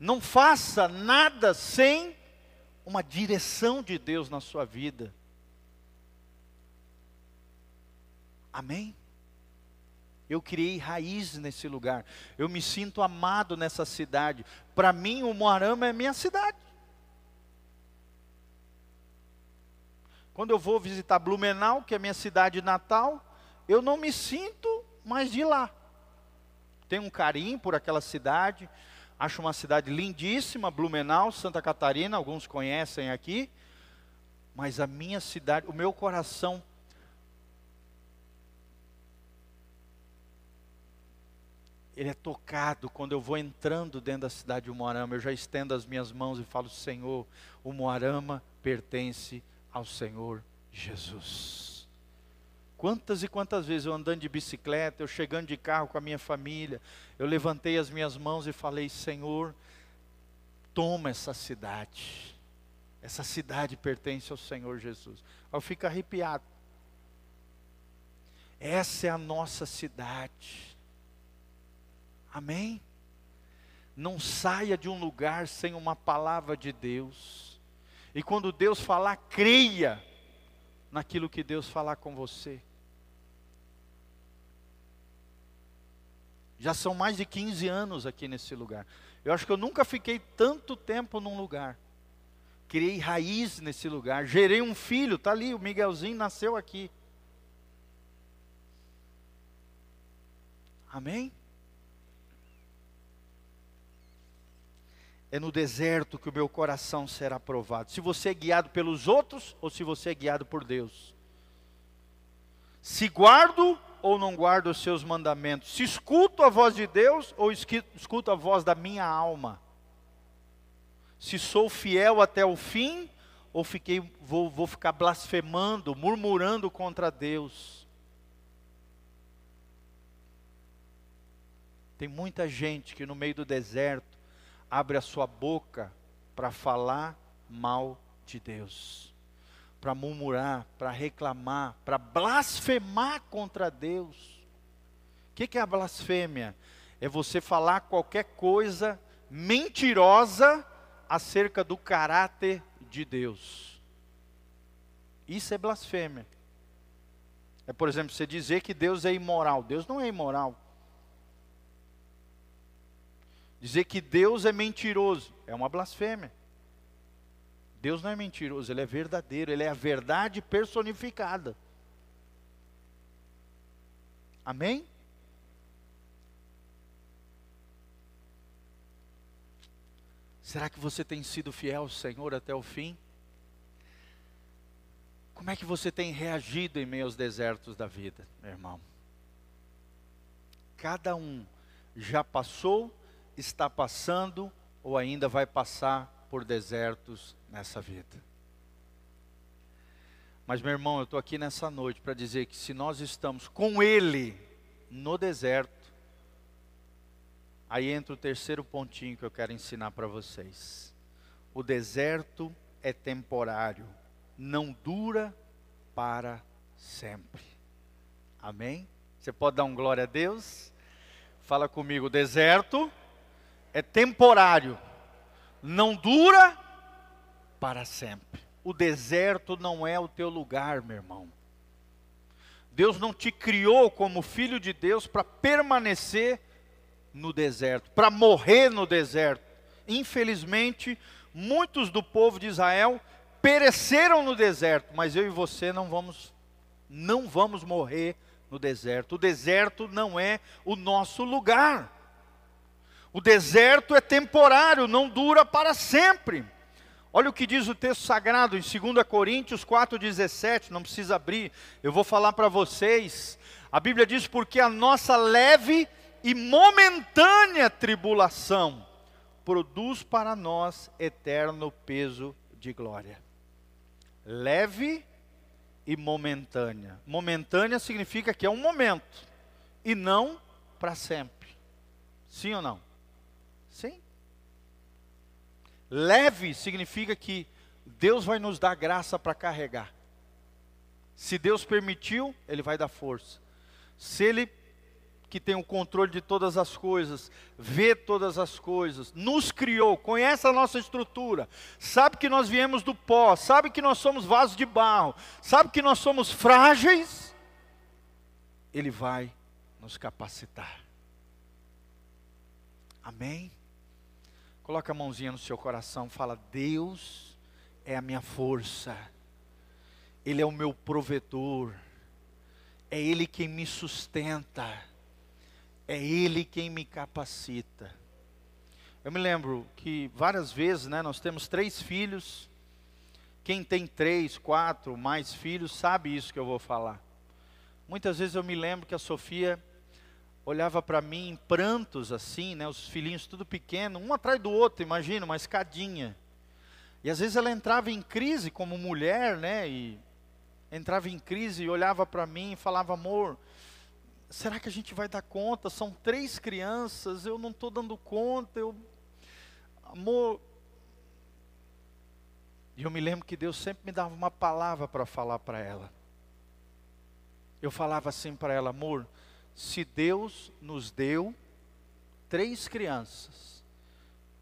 Não faça nada sem uma direção de Deus na sua vida. Amém? Eu criei raiz nesse lugar. Eu me sinto amado nessa cidade. Para mim, o Moarama é minha cidade. Quando eu vou visitar Blumenau, que é minha cidade natal, eu não me sinto mais de lá. Tenho um carinho por aquela cidade. Acho uma cidade lindíssima, Blumenau, Santa Catarina, alguns conhecem aqui. Mas a minha cidade, o meu coração ele é tocado quando eu vou entrando dentro da cidade de Moarama. Eu já estendo as minhas mãos e falo: Senhor, o Moarama pertence ao Senhor Jesus. Quantas e quantas vezes eu andando de bicicleta, eu chegando de carro com a minha família, eu levantei as minhas mãos e falei: Senhor, toma essa cidade. Essa cidade pertence ao Senhor Jesus. Eu fico arrepiado. Essa é a nossa cidade. Amém? Não saia de um lugar sem uma palavra de Deus. E quando Deus falar, creia naquilo que Deus falar com você. Já são mais de 15 anos aqui nesse lugar. Eu acho que eu nunca fiquei tanto tempo num lugar. Criei raiz nesse lugar. Gerei um filho, tá ali, o Miguelzinho nasceu aqui. Amém? É no deserto que o meu coração será provado. Se você é guiado pelos outros ou se você é guiado por Deus. Se guardo ou não guardo os seus mandamentos? Se escuto a voz de Deus ou escuto a voz da minha alma? Se sou fiel até o fim ou fiquei, vou, vou ficar blasfemando, murmurando contra Deus? Tem muita gente que no meio do deserto abre a sua boca para falar mal de Deus, para murmurar, para reclamar, para blasfemar contra Deus. O que, que é a blasfêmia? É você falar qualquer coisa mentirosa acerca do caráter de Deus. Isso é blasfêmia. É, por exemplo, você dizer que Deus é imoral. Deus não é imoral. Dizer que Deus é mentiroso é uma blasfêmia. Deus não é mentiroso, ele é verdadeiro, ele é a verdade personificada. Amém? Será que você tem sido fiel ao Senhor até o fim? Como é que você tem reagido em meio aos desertos da vida, meu irmão? Cada um já passou está passando ou ainda vai passar por desertos nessa vida. Mas, meu irmão, eu estou aqui nessa noite para dizer que se nós estamos com Ele no deserto, aí entra o terceiro pontinho que eu quero ensinar para vocês. O deserto é temporário, não dura para sempre. Amém? Você pode dar um glória a Deus? Fala comigo, deserto é temporário, não dura para sempre. O deserto não é o teu lugar, meu irmão. Deus não te criou como filho de Deus para permanecer no deserto, para morrer no deserto. Infelizmente, muitos do povo de Israel pereceram no deserto, mas eu e você não vamos não vamos morrer no deserto. O deserto não é o nosso lugar. O deserto é temporário, não dura para sempre. Olha o que diz o texto sagrado em 2 Coríntios 4,17, não precisa abrir, eu vou falar para vocês. A Bíblia diz: porque a nossa leve e momentânea tribulação produz para nós eterno peso de glória. Leve e momentânea. Momentânea significa que é um momento e não para sempre. Sim ou não? Sim. Leve significa que Deus vai nos dar graça para carregar. Se Deus permitiu, Ele vai dar força. Se Ele, que tem o controle de todas as coisas, vê todas as coisas, nos criou, conhece a nossa estrutura, sabe que nós viemos do pó, sabe que nós somos vasos de barro, sabe que nós somos frágeis, Ele vai nos capacitar. Amém? Coloca a mãozinha no seu coração, fala: Deus é a minha força, Ele é o meu provedor, é Ele quem me sustenta, é Ele quem me capacita. Eu me lembro que várias vezes, né, nós temos três filhos. Quem tem três, quatro, mais filhos, sabe isso que eu vou falar. Muitas vezes eu me lembro que a Sofia olhava para mim em prantos assim, né, os filhinhos tudo pequeno, um atrás do outro, imagina, uma escadinha. E às vezes ela entrava em crise como mulher, né, e entrava em crise e olhava para mim e falava: "Amor, será que a gente vai dar conta? São três crianças, eu não estou dando conta, eu amor, E eu me lembro que Deus sempre me dava uma palavra para falar para ela. Eu falava assim para ela, amor, se Deus nos deu três crianças,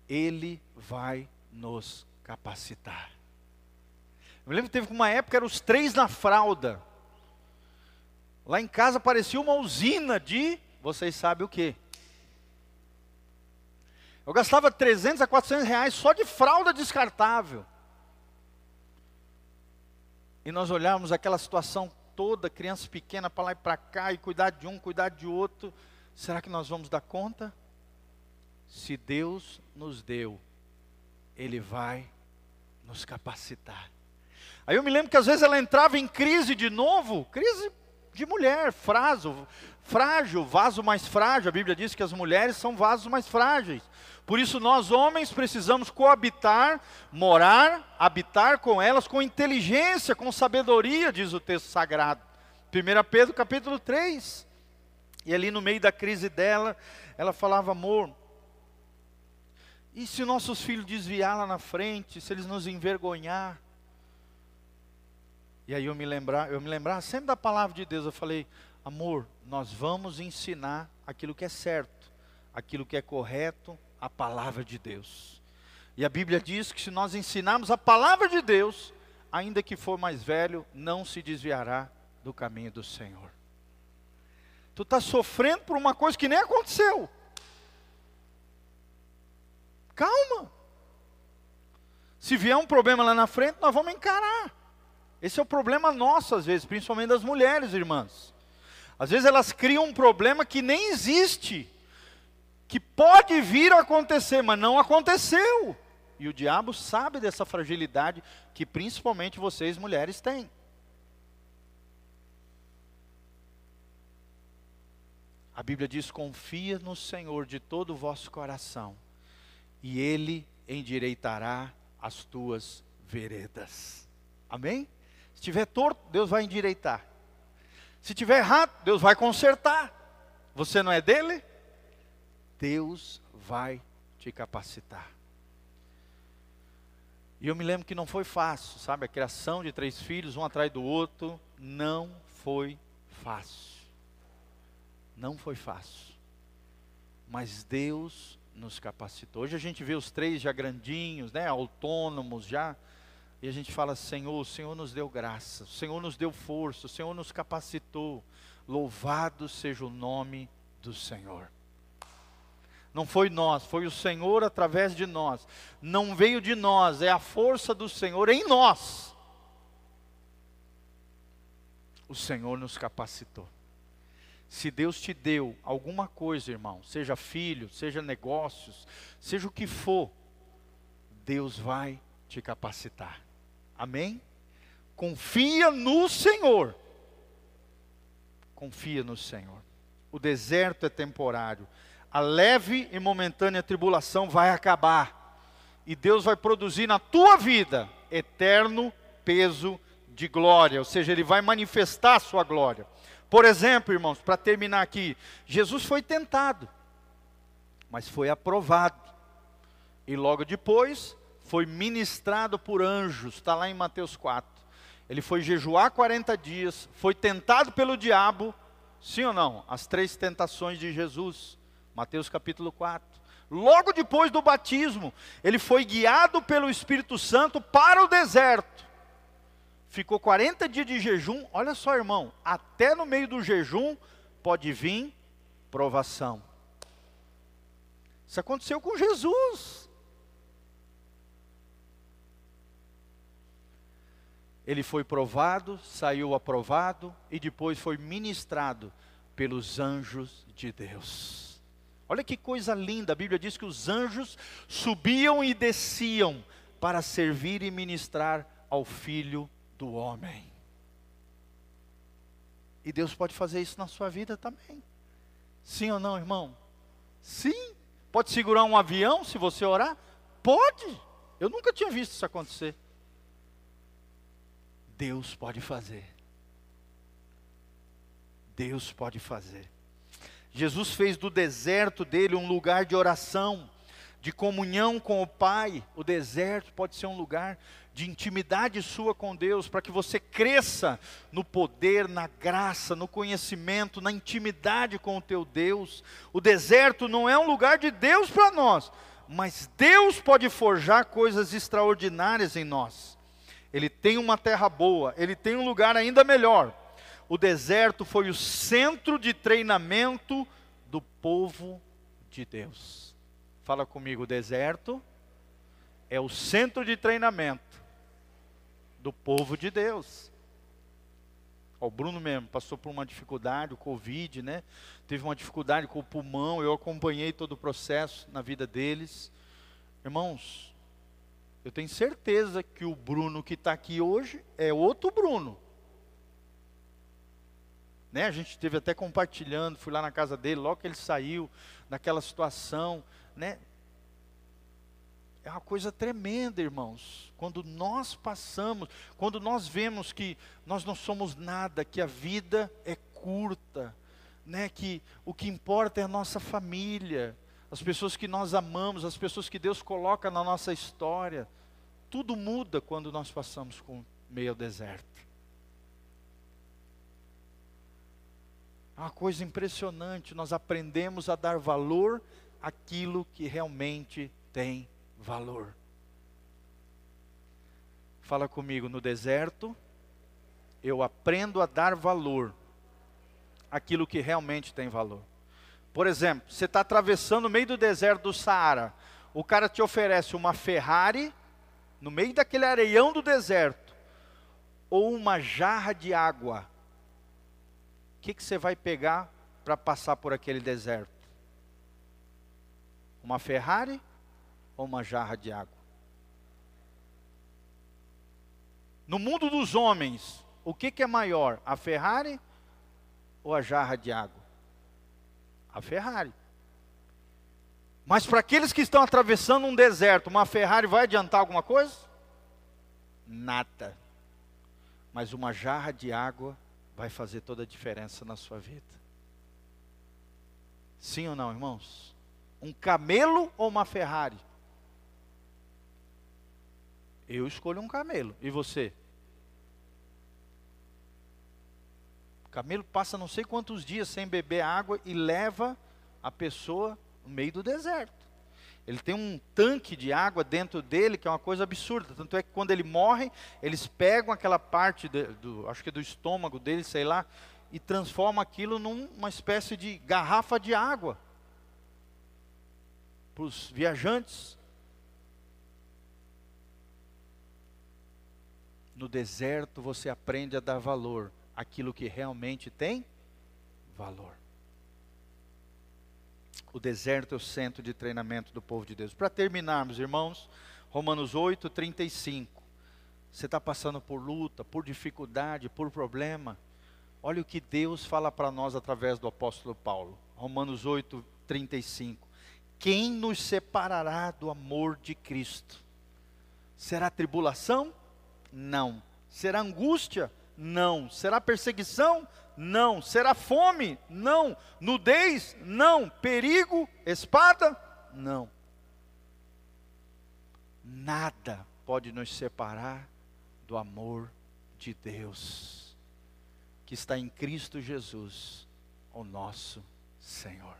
Ele vai nos capacitar. Eu me lembro que teve uma época, eram os três na fralda. Lá em casa parecia uma usina de, vocês sabem o que? Eu gastava 300 a 400 reais só de fralda descartável. E nós olhávamos aquela situação toda, criança pequena para lá e para cá, e cuidar de um, cuidar de outro. Será que nós vamos dar conta? Se Deus nos deu, Ele vai nos capacitar. Aí eu me lembro que às vezes ela entrava em crise de novo, crise de mulher, frágil, frágil, vaso mais frágil. A Bíblia diz que as mulheres são vasos mais frágeis. Por isso nós homens precisamos coabitar, morar, habitar com elas com inteligência, com sabedoria, diz o texto sagrado. 1 Pedro capítulo 3. E ali no meio da crise dela, ela falava, amor, e se nossos filhos desviar lá na frente, se eles nos envergonhar? E aí eu me lembrar, eu me lembrava sempre da palavra de Deus, eu falei, amor, nós vamos ensinar aquilo que é certo, aquilo que é correto, a palavra de Deus. E a Bíblia diz que se nós ensinarmos a palavra de Deus, ainda que for mais velho, não se desviará do caminho do Senhor. Tu está sofrendo por uma coisa que nem aconteceu. Calma. Se vier um problema lá na frente, nós vamos encarar. Esse é o problema nosso, às vezes, principalmente das mulheres, irmãs. Às vezes elas criam um problema que nem existe, que pode vir a acontecer, mas não aconteceu. E o diabo sabe dessa fragilidade que principalmente vocês mulheres têm. A Bíblia diz: confia no Senhor de todo o vosso coração, e Ele endireitará as tuas veredas. Amém? Se tiver torto, Deus vai endireitar. Se tiver errado, Deus vai consertar. Você não é dele? Deus vai te capacitar. E eu me lembro que não foi fácil, sabe? A criação de três filhos, um atrás do outro, não foi fácil. Não foi fácil. Mas Deus nos capacitou. Hoje a gente vê os três já grandinhos, né? Autônomos, já e a gente fala: Senhor, o Senhor nos deu graça, o Senhor nos deu força, o Senhor nos capacitou. Louvado seja o nome do Senhor. Não foi nós, foi o Senhor através de nós. Não veio de nós, é a força do Senhor em nós. O Senhor nos capacitou. Se Deus te deu alguma coisa, irmão, seja filho, seja negócios, seja o que for, Deus vai te capacitar. Amém? Confia no Senhor. Confia no Senhor. O deserto é temporário. A leve e momentânea tribulação vai acabar. E Deus vai produzir na tua vida eterno peso de glória, ou seja, ele vai manifestar a sua glória. Por exemplo, irmãos, para terminar aqui, Jesus foi tentado, mas foi aprovado. E logo depois foi ministrado por anjos, está lá em Mateus 4. Ele foi jejuar 40 dias, foi tentado pelo diabo, sim ou não? As três tentações de Jesus, Mateus capítulo 4. Logo depois do batismo, ele foi guiado pelo Espírito Santo para o deserto. Ficou 40 dias de jejum, olha só, irmão, até no meio do jejum pode vir provação. Isso aconteceu com Jesus. ele foi provado, saiu aprovado e depois foi ministrado pelos anjos de Deus. Olha que coisa linda, a Bíblia diz que os anjos subiam e desciam para servir e ministrar ao filho do homem. E Deus pode fazer isso na sua vida também. Sim ou não, irmão? Sim. Pode segurar um avião se você orar? Pode. Eu nunca tinha visto isso acontecer. Deus pode fazer. Deus pode fazer. Jesus fez do deserto dele um lugar de oração. de comunhão com o Pai. O deserto pode ser um lugar de intimidade sua com Deus, para que você cresça no poder, na graça, no conhecimento, na intimidade com o teu Deus. O deserto não é um lugar de Deus para nós, mas Deus pode forjar coisas extraordinárias em nós. Ele tem uma terra boa, ele tem um lugar ainda melhor. O deserto foi o centro de treinamento do povo de Deus. Fala comigo, o deserto é o centro de treinamento do povo de Deus. o Bruno mesmo passou por uma dificuldade, o Covid, né? Teve uma dificuldade com o pulmão, eu acompanhei todo o processo na vida deles. Irmãos, eu tenho certeza que o Bruno que está aqui hoje é outro Bruno. Né? A gente esteve até compartilhando, fui lá na casa dele, logo que ele saiu, naquela situação, né? É uma coisa tremenda, irmãos. Quando nós passamos, quando nós vemos que nós não somos nada, que a vida é curta, né? Que o que importa é a nossa família, as pessoas que nós amamos, as pessoas que Deus coloca na nossa história. Tudo muda quando nós passamos com meio deserto. Uma coisa impressionante, nós aprendemos a dar valor àquilo que realmente tem valor. Fala comigo, no deserto, eu aprendo a dar valor àquilo que realmente tem valor. Por exemplo, você está atravessando o meio do deserto do Saara, o cara te oferece uma Ferrari, no meio daquele areião do deserto, ou uma jarra de água. Que, que você vai pegar para passar por aquele deserto? Uma Ferrari ou uma jarra de água? No mundo dos homens, o que, que é maior, a Ferrari ou a jarra de água? A Ferrari. Mas para aqueles que estão atravessando um deserto, uma Ferrari vai adiantar alguma coisa? Nada. Mas uma jarra de água vai fazer toda a diferença na sua vida. Sim ou não, irmãos? Um camelo ou uma Ferrari? Eu escolho um camelo. E você? Camelo passa não sei quantos dias sem beber água e leva a pessoa no meio do deserto. Ele tem um tanque de água dentro dele que é uma coisa absurda. Tanto é que quando ele morre, eles pegam aquela parte de, do, acho que do estômago dele, sei lá, e transformam aquilo numa espécie de garrafa de água para os viajantes. No deserto você aprende a dar valor àquilo que realmente tem valor. O deserto é o centro de treinamento do povo de Deus. Para terminarmos, irmãos, Romanos 8, 35. Você está passando por luta, por dificuldade, por problema. Olha o que Deus fala para nós através do apóstolo Paulo. Romanos 8, 35. Quem nos separará do amor de Cristo? Será tribulação? Não. Será angústia? Não. Será perseguição? Não. Será fome? Não. Nudez? Não. Perigo? Espada? Não. Nada pode nos separar do amor de Deus, que está em Cristo Jesus, o nosso Senhor.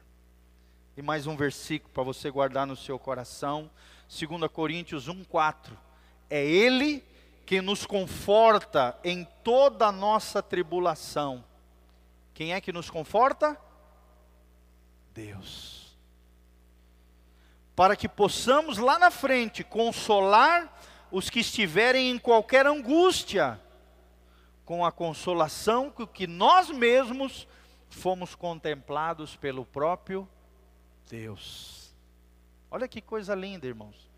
E mais um versículo para você guardar no seu coração, 2 Coríntios 1,4. É Ele que nos conforta em toda a nossa tribulação. Quem é que nos conforta? Deus. Para que possamos lá na frente consolar os que estiverem em qualquer angústia, com a consolação que nós mesmos fomos contemplados pelo próprio Deus. Olha que coisa linda, irmãos.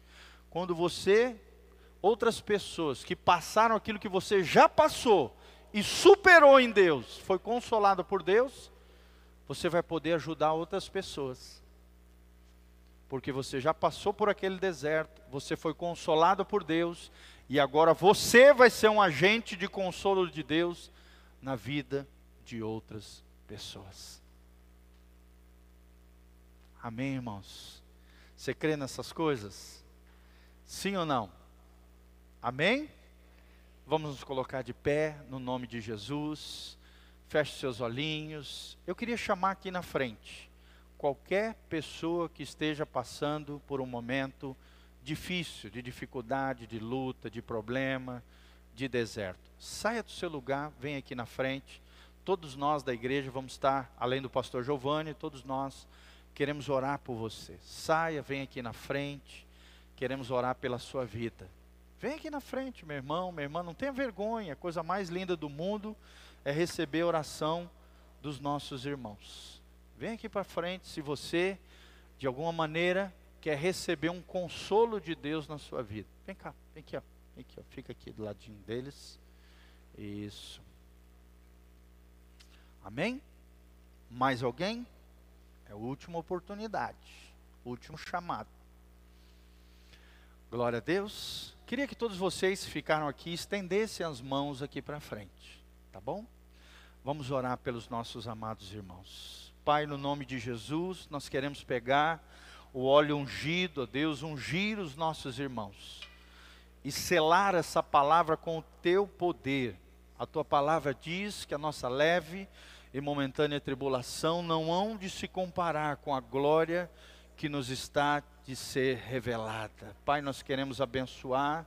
Quando você outras pessoas que passaram aquilo que você já passou e superou em Deus, foi consolado por Deus, você vai poder ajudar outras pessoas. Porque você já passou por aquele deserto, você foi consolado por Deus, e agora você vai ser um agente de consolo de Deus na vida de outras pessoas. Amém, irmãos? Você crê nessas coisas? Sim ou não? Amém? Vamos nos colocar de pé no nome de Jesus. Feche seus olhinhos. Eu queria chamar aqui na frente qualquer pessoa que esteja passando por um momento difícil, de dificuldade, de luta, de problema, de deserto. Saia do seu lugar, vem aqui na frente. Todos nós da igreja vamos estar, além do pastor Giovanni, todos nós queremos orar por você. Saia, vem aqui na frente, queremos orar pela sua vida. Vem aqui na frente, meu irmão, minha irmã, não tenha vergonha, a coisa mais linda do mundo é receber a oração dos nossos irmãos. Vem aqui para frente se você, de alguma maneira, quer receber um consolo de Deus na sua vida. Vem cá, vem aqui, ó. Vem aqui, ó. Fica aqui do ladinho deles. Isso. Amém? Mais alguém? É a última oportunidade, último chamado. Glória a Deus. Queria que todos vocês ficaram aqui, estendessem as mãos aqui para frente, tá bom? Vamos orar pelos nossos amados irmãos. Pai, no nome de Jesus, nós queremos pegar o óleo ungido, ó Deus, ungir os nossos irmãos e selar essa palavra com o teu poder. A tua palavra diz que a nossa leve e momentânea tribulação não hão de se comparar com a glória que nos está de ser revelada. Pai, nós queremos abençoar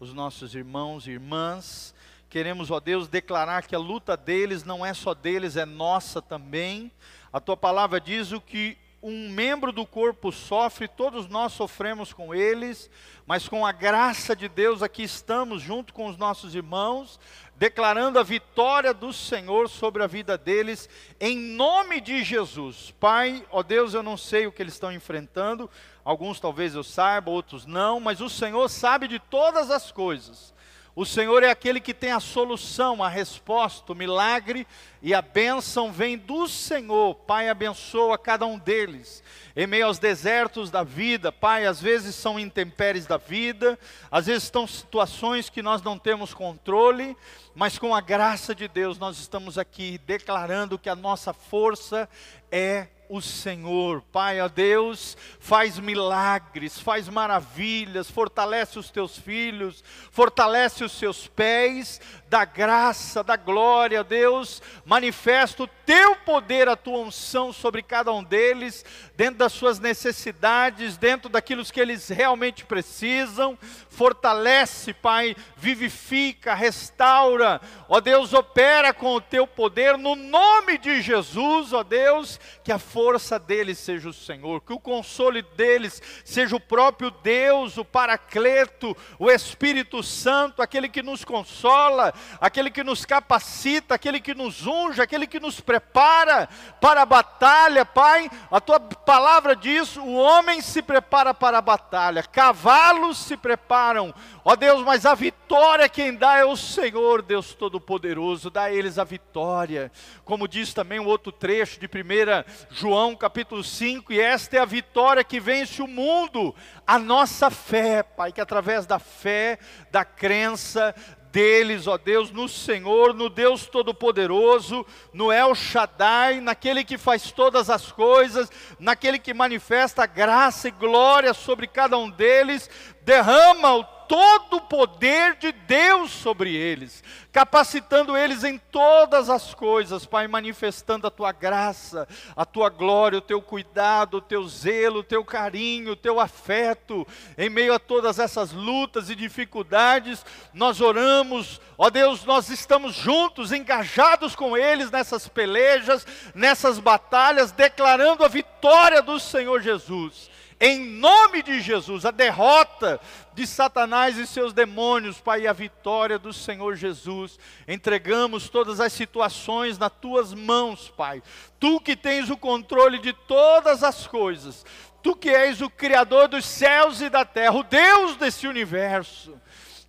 os nossos irmãos e irmãs. Queremos, ó Deus, declarar que a luta deles não é só deles, é nossa também. A tua palavra diz o que um membro do corpo sofre, todos nós sofremos com eles, mas com a graça de Deus aqui estamos junto com os nossos irmãos, declarando a vitória do Senhor sobre a vida deles, em nome de Jesus. Pai, ó Deus, eu não sei o que eles estão enfrentando, alguns talvez eu saiba, outros não, mas o Senhor sabe de todas as coisas. O Senhor é aquele que tem a solução, a resposta, o milagre e a bênção vem do Senhor. Pai, abençoa cada um deles. Em meio aos desertos da vida, Pai, às vezes são intempéries da vida, às vezes estão situações que nós não temos controle, mas com a graça de Deus nós estamos aqui declarando que a nossa força é o Senhor. Pai, ó Deus, faz milagres, faz maravilhas, fortalece os teus filhos, fortalece os seus pés, da graça, da glória, Deus, manifesta o teu poder, a tua unção sobre cada um deles, dentro das suas necessidades, dentro daquilo que eles realmente precisam. Fortalece, Pai, vivifica, restaura, ó Deus, opera com o teu poder, no nome de Jesus, ó Deus, que a força deles seja o Senhor, que o consolo deles seja o próprio Deus, o Paracleto, o Espírito Santo, aquele que nos consola, aquele que nos capacita, aquele que nos unge, aquele que nos prepara para a batalha, Pai. A tua palavra diz: o homem se prepara para a batalha, cavalos se preparam, ó Deus, mas a vitória quem dá é o Senhor, Deus Todo-Poderoso, dá a eles a vitória. Como diz também o outro trecho de 1 João capítulo 5, e esta é a vitória que vence o mundo, a nossa fé, Pai, que através da fé, da crença, deles, ó Deus, no Senhor, no Deus Todo-Poderoso, no El Shaddai, naquele que faz todas as coisas, naquele que manifesta graça e glória sobre cada um deles, derrama o todo o poder de Deus sobre eles, capacitando eles em todas as coisas, Pai, manifestando a tua graça, a tua glória, o teu cuidado, o teu zelo, o teu carinho, o teu afeto, em meio a todas essas lutas e dificuldades, nós oramos, ó Deus, nós estamos juntos, engajados com eles nessas pelejas, nessas batalhas, declarando a vitória do Senhor Jesus em nome de Jesus, a derrota de Satanás e seus demônios, Pai, e a vitória do Senhor Jesus. Entregamos todas as situações nas tuas mãos, Pai. Tu que tens o controle de todas as coisas, tu que és o Criador dos céus e da terra, o Deus desse universo.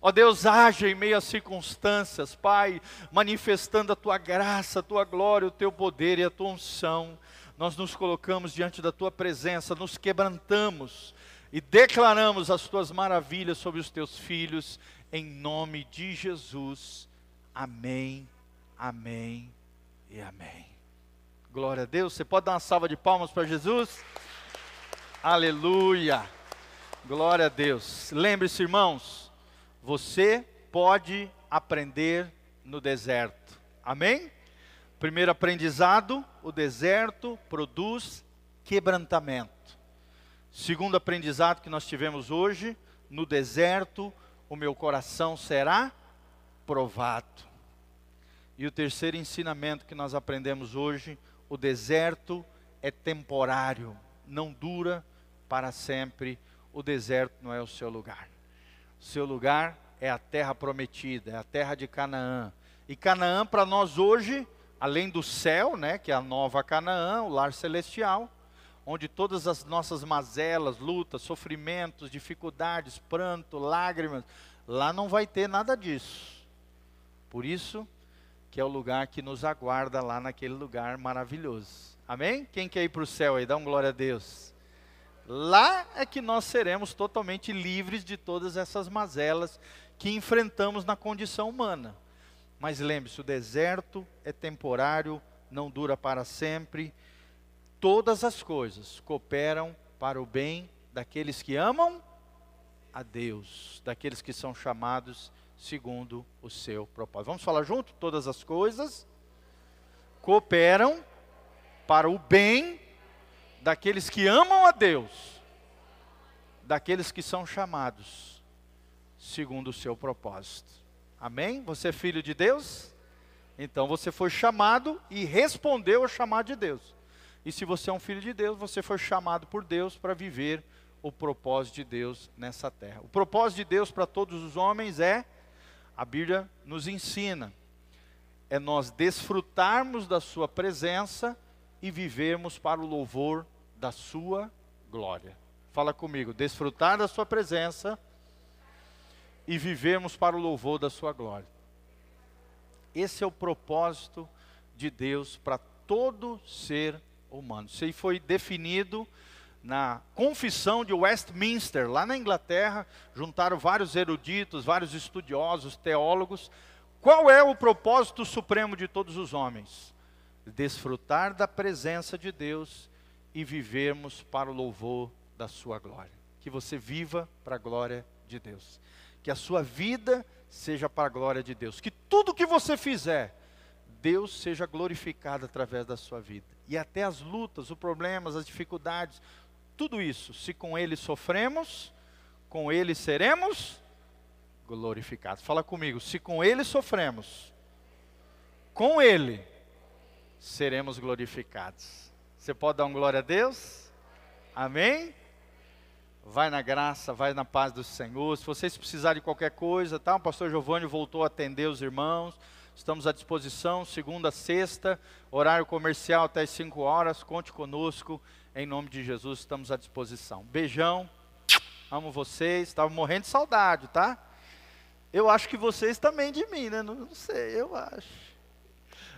Ó Deus, age em meio às circunstâncias, Pai, manifestando a tua graça, a tua glória, o teu poder e a tua unção nós nos colocamos diante da tua presença, nos quebrantamos e declaramos as tuas maravilhas sobre os teus filhos, em nome de Jesus. Amém, amém e amém. Glória a Deus. Você pode dar uma salva de palmas para Jesus? Aleluia. Glória a Deus. Lembre-se, irmãos, você pode aprender no deserto. Amém? Primeiro aprendizado: o deserto produz quebrantamento. Segundo aprendizado que nós tivemos hoje: no deserto o meu coração será provado. E o terceiro ensinamento que nós aprendemos hoje: o deserto é temporário, não dura para sempre. O deserto não é o seu lugar. O seu lugar é a terra prometida, é a terra de Canaã. E Canaã para nós hoje, além do céu, né, que é a nova Canaã, o lar celestial, onde todas as nossas mazelas, lutas, sofrimentos, dificuldades, pranto, lágrimas, lá não vai ter nada disso. Por isso que é o lugar que nos aguarda lá naquele lugar maravilhoso. Amém? Quem quer ir para o céu aí? Dá um glória a Deus. Lá é que nós seremos totalmente livres de todas essas mazelas que enfrentamos na condição humana. Mas lembre-se, o deserto é temporário, não dura para sempre. Todas as coisas cooperam para o bem daqueles que amam a Deus, daqueles que são chamados segundo o seu propósito. Vamos falar junto? Todas as coisas cooperam para o bem daqueles que amam a Deus, daqueles que são chamados segundo o seu propósito. Amém? Você é filho de Deus? Então você foi chamado e respondeu ao chamado de Deus. E se você é um filho de Deus, você foi chamado por Deus para viver o propósito de Deus nessa terra. O propósito de Deus para todos os homens é, a Bíblia nos ensina, é nós desfrutarmos da Sua presença e vivermos para o louvor da Sua glória. Fala comigo, desfrutar da Sua presença e vivemos para o louvor da Sua glória. Esse é o propósito de Deus para todo ser humano. Isso aí foi definido na Confissão de Westminster, lá na Inglaterra, juntaram vários eruditos, vários estudiosos, teólogos. Qual é o propósito supremo de todos os homens? Desfrutar da presença de Deus e vivermos para o louvor da sua glória. Que você viva para a glória de Deus que a sua vida seja para a glória de Deus, que tudo que você fizer, Deus seja glorificado através da sua vida. E até as lutas, os problemas, as dificuldades, tudo isso, se com Ele sofremos, com Ele seremos glorificados. Fala comigo, se com Ele sofremos, com Ele seremos glorificados. Você pode dar um glória a Deus? Amém? Vai na graça, vai na paz do Senhor. Se vocês precisarem de qualquer coisa, tá? O pastor Giovanni voltou a atender os irmãos. Estamos à disposição, segunda sexta, horário comercial até as 5 horas. Conte conosco, em nome de Jesus, estamos à disposição. Beijão, amo vocês. Estava morrendo de saudade, tá? Eu acho que vocês também de mim, né? Não, não sei, eu acho.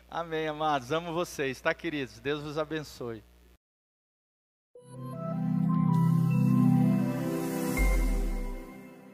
Amém, amados. Amo vocês, tá, queridos? Deus vos abençoe.